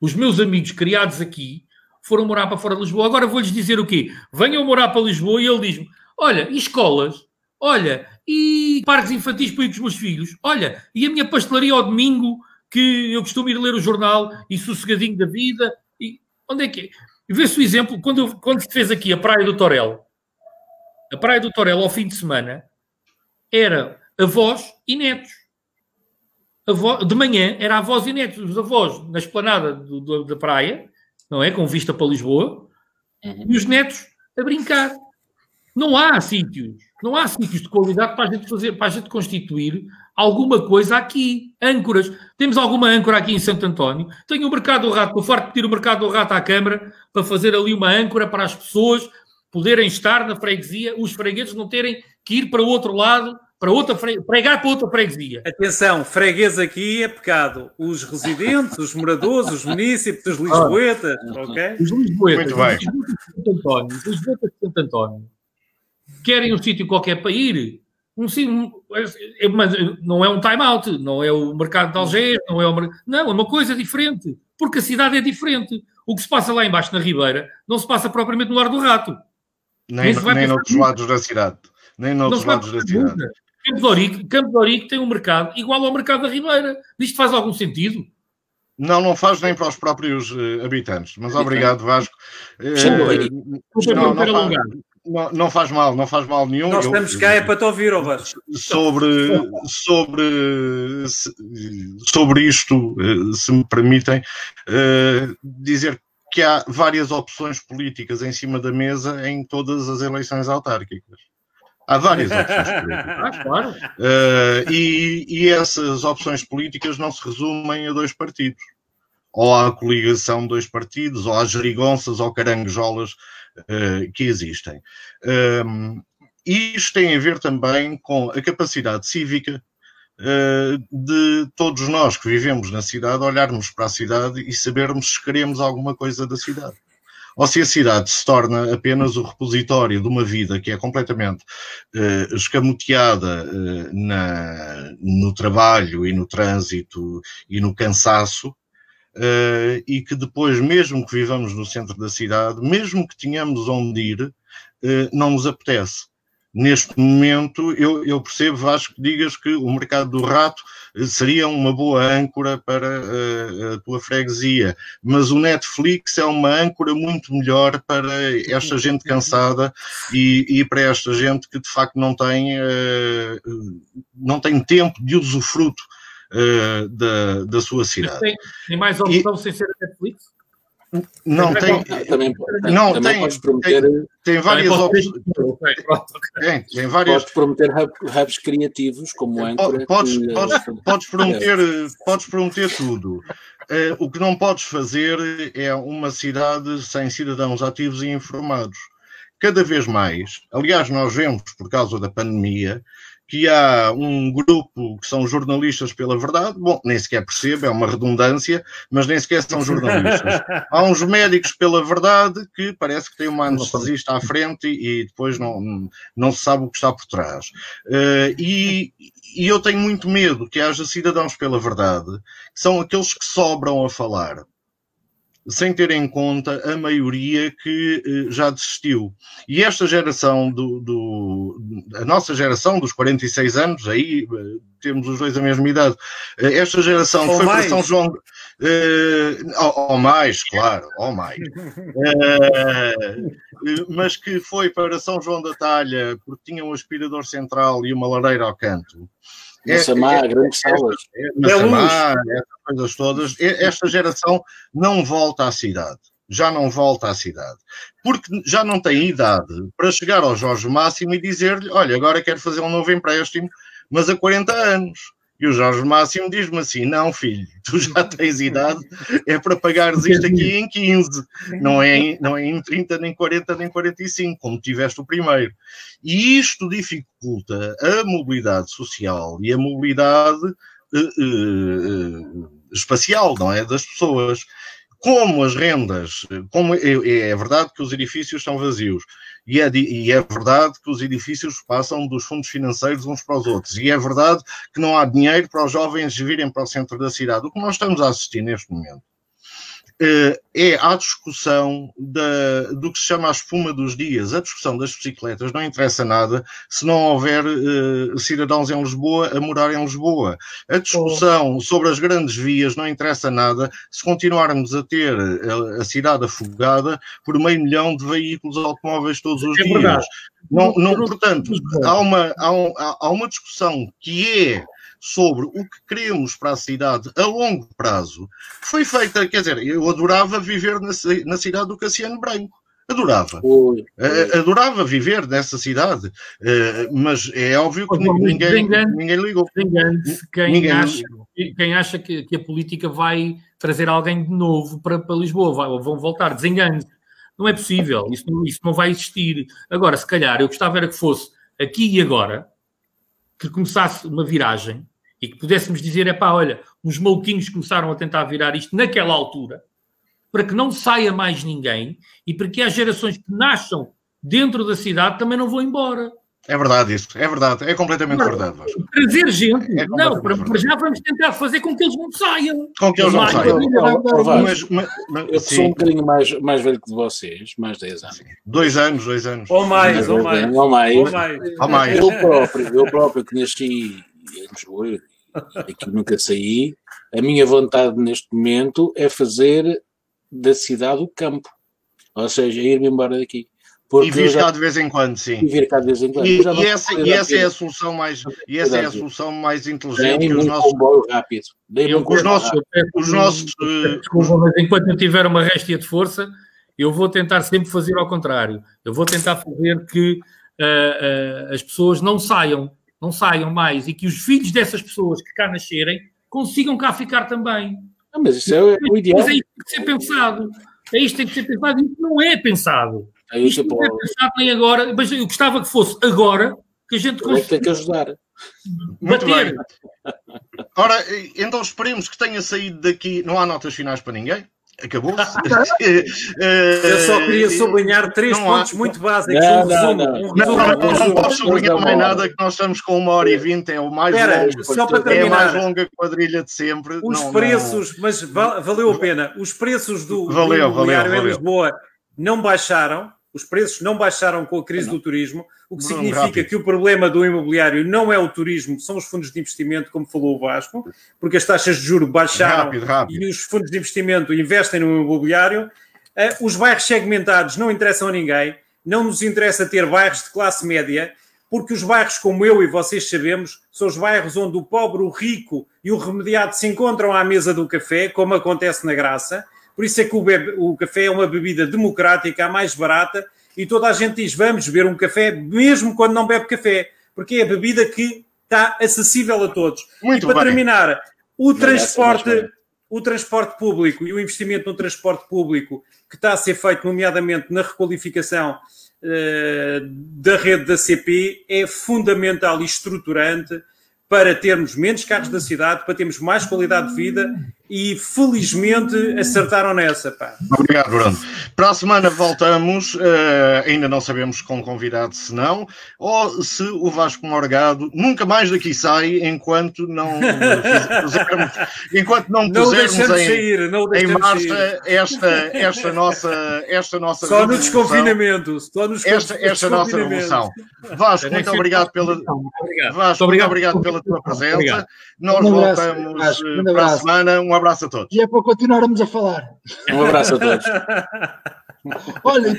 Os meus amigos criados aqui foram morar para fora de Lisboa. Agora vou-lhes dizer o quê? Venham morar para Lisboa e ele diz-me: olha, e escolas? Olha, e parques infantis para ir com os meus filhos? Olha, e a minha pastelaria ao domingo, que eu costumo ir ler o jornal e sossegadinho da vida? E onde é que é? Vê-se o exemplo, quando, quando se fez aqui a Praia do Torel, a Praia do Torel ao fim de semana era avós e netos. Avó, de manhã era avós e netos, os avós na esplanada do, do, da praia não é? Com vista para Lisboa, uhum. e os netos a brincar. Não há sítios, não há sítios de qualidade para a gente fazer, para a gente constituir alguma coisa aqui. Âncoras. Temos alguma âncora aqui em Santo António. Tenho o Mercado do Rato, estou farto de pedir o Mercado do Rato à Câmara para fazer ali uma âncora para as pessoas poderem estar na freguesia, os fregueses não terem que ir para o outro lado para outra fre... pregar para outra freguesia. Atenção, freguês aqui é pecado. Os residentes, os moradores, os munícipes, os lisboetas, ah, ok? Os lisboetas, Muito bem. Os António, os lisboetas de Santo António querem um sítio qualquer para ir. Um, sim, é, mas não é um time-out, não é o mercado de Algés, não é o Não, é uma coisa diferente, porque a cidade é diferente. O que se passa lá embaixo na Ribeira não se passa propriamente no Lar do Rato. Nem, nem, nem noutros lados da cidade. Nem noutros lados da cidade. Campo de Ourique, Campo de Ourique tem um mercado igual ao mercado da Ribeira. Isto faz algum sentido? Não, não faz nem para os próprios uh, habitantes. Mas obrigado, Vasco. Uh, não, não, faz, não, não, faz mal, não faz mal nenhum. Nós estamos cá é para te ouvir, ó Vasco. Sobre, sobre, sobre isto, uh, se me permitem, dizer que há várias opções políticas em cima da mesa em todas as eleições autárquicas. Há várias opções políticas. Ah, claro. Uh, e, e, essas opções políticas não se resumem a dois partidos. Ou à coligação de dois partidos, ou às gerigonças ou caranguejolas uh, que existem. Um, e isto tem a ver também com a capacidade cívica uh, de todos nós que vivemos na cidade olharmos para a cidade e sabermos se queremos alguma coisa da cidade. Ou se a cidade se torna apenas o repositório de uma vida que é completamente uh, escamoteada uh, na, no trabalho e no trânsito e no cansaço, uh, e que depois, mesmo que vivamos no centro da cidade, mesmo que tenhamos onde ir, não nos apetece. Neste momento, eu, eu percebo, Vasco, que digas que o mercado do rato seria uma boa âncora para a, eh, a tua freguesia, mas o Netflix é uma âncora muito melhor para esta gente cansada e, e para esta gente que de facto não tem, uh, não tem tempo de usufruto uh, da, da sua cidade. Tem, tem, mais opção e, sem ser a Netflix? Não tem. Também, não, também tem, podes prometer. Tem, tem várias opções. Tem, tem várias. Podes prometer hubs criativos, como âncora. Podes, que, podes, podes, prometer, podes prometer tudo. Uh, o que não podes fazer é uma cidade sem cidadãos ativos e informados. Cada vez mais, aliás, nós vemos, por causa da pandemia, que há um grupo que são jornalistas pela verdade, bom, nem sequer percebo, é uma redundância, mas nem sequer são jornalistas. há uns médicos pela verdade que parece que tem uma anestesista à frente e, depois não, não se sabe o que está por trás. Uh, e, e eu tenho muito medo que haja cidadãos pela verdade, que são aqueles que sobram a falar sem ter em conta a maioria que eh, já desistiu. E esta geração do, do, a nossa geração dos 46 anos, aí eh, temos os dois a mesma idade, eh, esta geração ou foi mais. para São João, ou, ou, mais, claro, ou mais, mas que foi para São João da Talha porque tinha um aspirador central e uma lareira ao canto. É, é, grandes salas. É, na é Samar, essas coisas todas. Esta geração não volta à cidade. Já não volta à cidade. Porque já não tem idade para chegar ao Jorge Máximo e dizer-lhe: Olha, agora quero fazer um novo empréstimo, mas a 40 anos. E o Jorge Máximo diz-me assim: não, filho, tu já tens idade, é para pagares isto aqui em 15, não é em, não é em 30, nem 40, nem 45, como tiveste o primeiro. E isto dificulta a mobilidade social e a mobilidade uh, uh, espacial, não é? Das pessoas. Como as rendas, como é, é verdade que os edifícios estão vazios, e é, e é verdade que os edifícios passam dos fundos financeiros uns para os outros. E é verdade que não há dinheiro para os jovens virem para o centro da cidade. O que nós estamos a assistir neste momento é a discussão da, do que se chama a espuma dos dias. A discussão das bicicletas não interessa nada se não houver uh, cidadãos em Lisboa a morar em Lisboa. A discussão oh. sobre as grandes vias não interessa nada se continuarmos a ter a, a cidade afogada por meio milhão de veículos automóveis todos os é dias. Verdade. Não, não, portanto, há uma, há, um, há uma discussão que é sobre o que queremos para a cidade a longo prazo, foi feita, quer dizer, eu adorava viver na, na cidade do Cassiano Branco. Adorava. Oi, oi. Adorava viver nessa cidade, eh, mas é óbvio que ninguém, ninguém ligou. Quem, ninguém acha, quem acha que, que, a política vai trazer alguém de novo para, para Lisboa, vai, vão voltar, desengane-se. Não é possível, isso, isso não vai existir. Agora, se calhar, eu gostava era que fosse aqui e agora, que começasse uma viragem e que pudéssemos dizer, é pá, olha, uns maluquinhos começaram a tentar virar isto naquela altura, para que não saia mais ninguém e para que as gerações que nasçam dentro da cidade também não vão embora. É verdade isso, é verdade, é completamente não, verdade. Trazer gente, é não, para, para, já vamos tentar fazer com que eles não saiam. Com que eles não saiam. Mas, mas, mas, eu sou um bocadinho mais, mais velho que vocês, mais 10 anos. Dois anos, dois anos. Ou mais, ou mais. Ou mais. Ou mais. Ou mais. Eu próprio, eu próprio que nasci em Lisboa, aqui nunca saí, a minha vontade neste momento é fazer da cidade o campo. Ou seja, ir-me embora daqui. Porque e vir cá de vez em quando, sim. E vir cá de vez em quando. E, e essa, e essa é a solução mais, e essa é a solução mais inteligente que os nossos. rápido. Eu, os nossos, os nossos eh, mas enquanto eu tiver uma réstia de força, eu vou tentar sempre fazer ao contrário. Eu vou tentar fazer que uh, uh, as pessoas não saiam, não saiam mais e que os filhos dessas pessoas que cá nascerem consigam cá ficar também. Ah, mas isso é o ideal. Mas é isto que tem que ser pensado. É isto que tem que ser pensado. Isto não é pensado. É Isto não é pensado nem agora, mas eu gostava que fosse agora que a gente conseguisse. Tem que ajudar. Muito Bater. bem. Ora, então esperemos que tenha saído daqui. Não há notas finais para ninguém? Acabou-se. Eu só queria sublinhar três pontos há... muito básicos. Não, um resumo, não, um não, não, não, não posso sublinhar mais nada que nós estamos com uma hora e vinte, é o mais Espera, longo. Só para terminar, é a mais longa quadrilha de sempre. Os preços, mas valeu a pena. Os preços do, valeu, do imobiliário valeu, valeu. em Lisboa não baixaram os preços não baixaram com a crise do turismo, o que não, significa rápido. que o problema do imobiliário não é o turismo, são os fundos de investimento, como falou o Vasco, porque as taxas de juros baixaram rápido, rápido. e os fundos de investimento investem no imobiliário. Eh, os bairros segmentados não interessam a ninguém, não nos interessa ter bairros de classe média, porque os bairros, como eu e vocês sabemos, são os bairros onde o pobre, o rico e o remediado se encontram à mesa do café, como acontece na Graça por isso é que o, bebe, o café é uma bebida democrática, a mais barata, e toda a gente diz: vamos beber um café, mesmo quando não bebe café, porque é a bebida que está acessível a todos. Muito e para bem. terminar, o transporte, o transporte público e o investimento no transporte público que está a ser feito, nomeadamente na requalificação uh, da rede da CP, é fundamental e estruturante para termos menos carros da cidade, para termos mais qualidade de vida e felizmente acertaram nessa. Pá. Obrigado, Bruno. Para a semana voltamos, uh, ainda não sabemos com convidado se não, ou se o Vasco Morgado nunca mais daqui sai enquanto não fizermos, enquanto não pusermos não em, sair, não em marcha esta, esta, nossa, esta nossa Só no desconfinamento. Só nos esta, esta nossa revolução. Vasco, muito obrigado pela, Vasco, muito obrigado pela tua presença. Nós voltamos Vasco, eh, para a semana. Um abraço a todos. E é para continuarmos a falar. Um abraço a todos. Olha,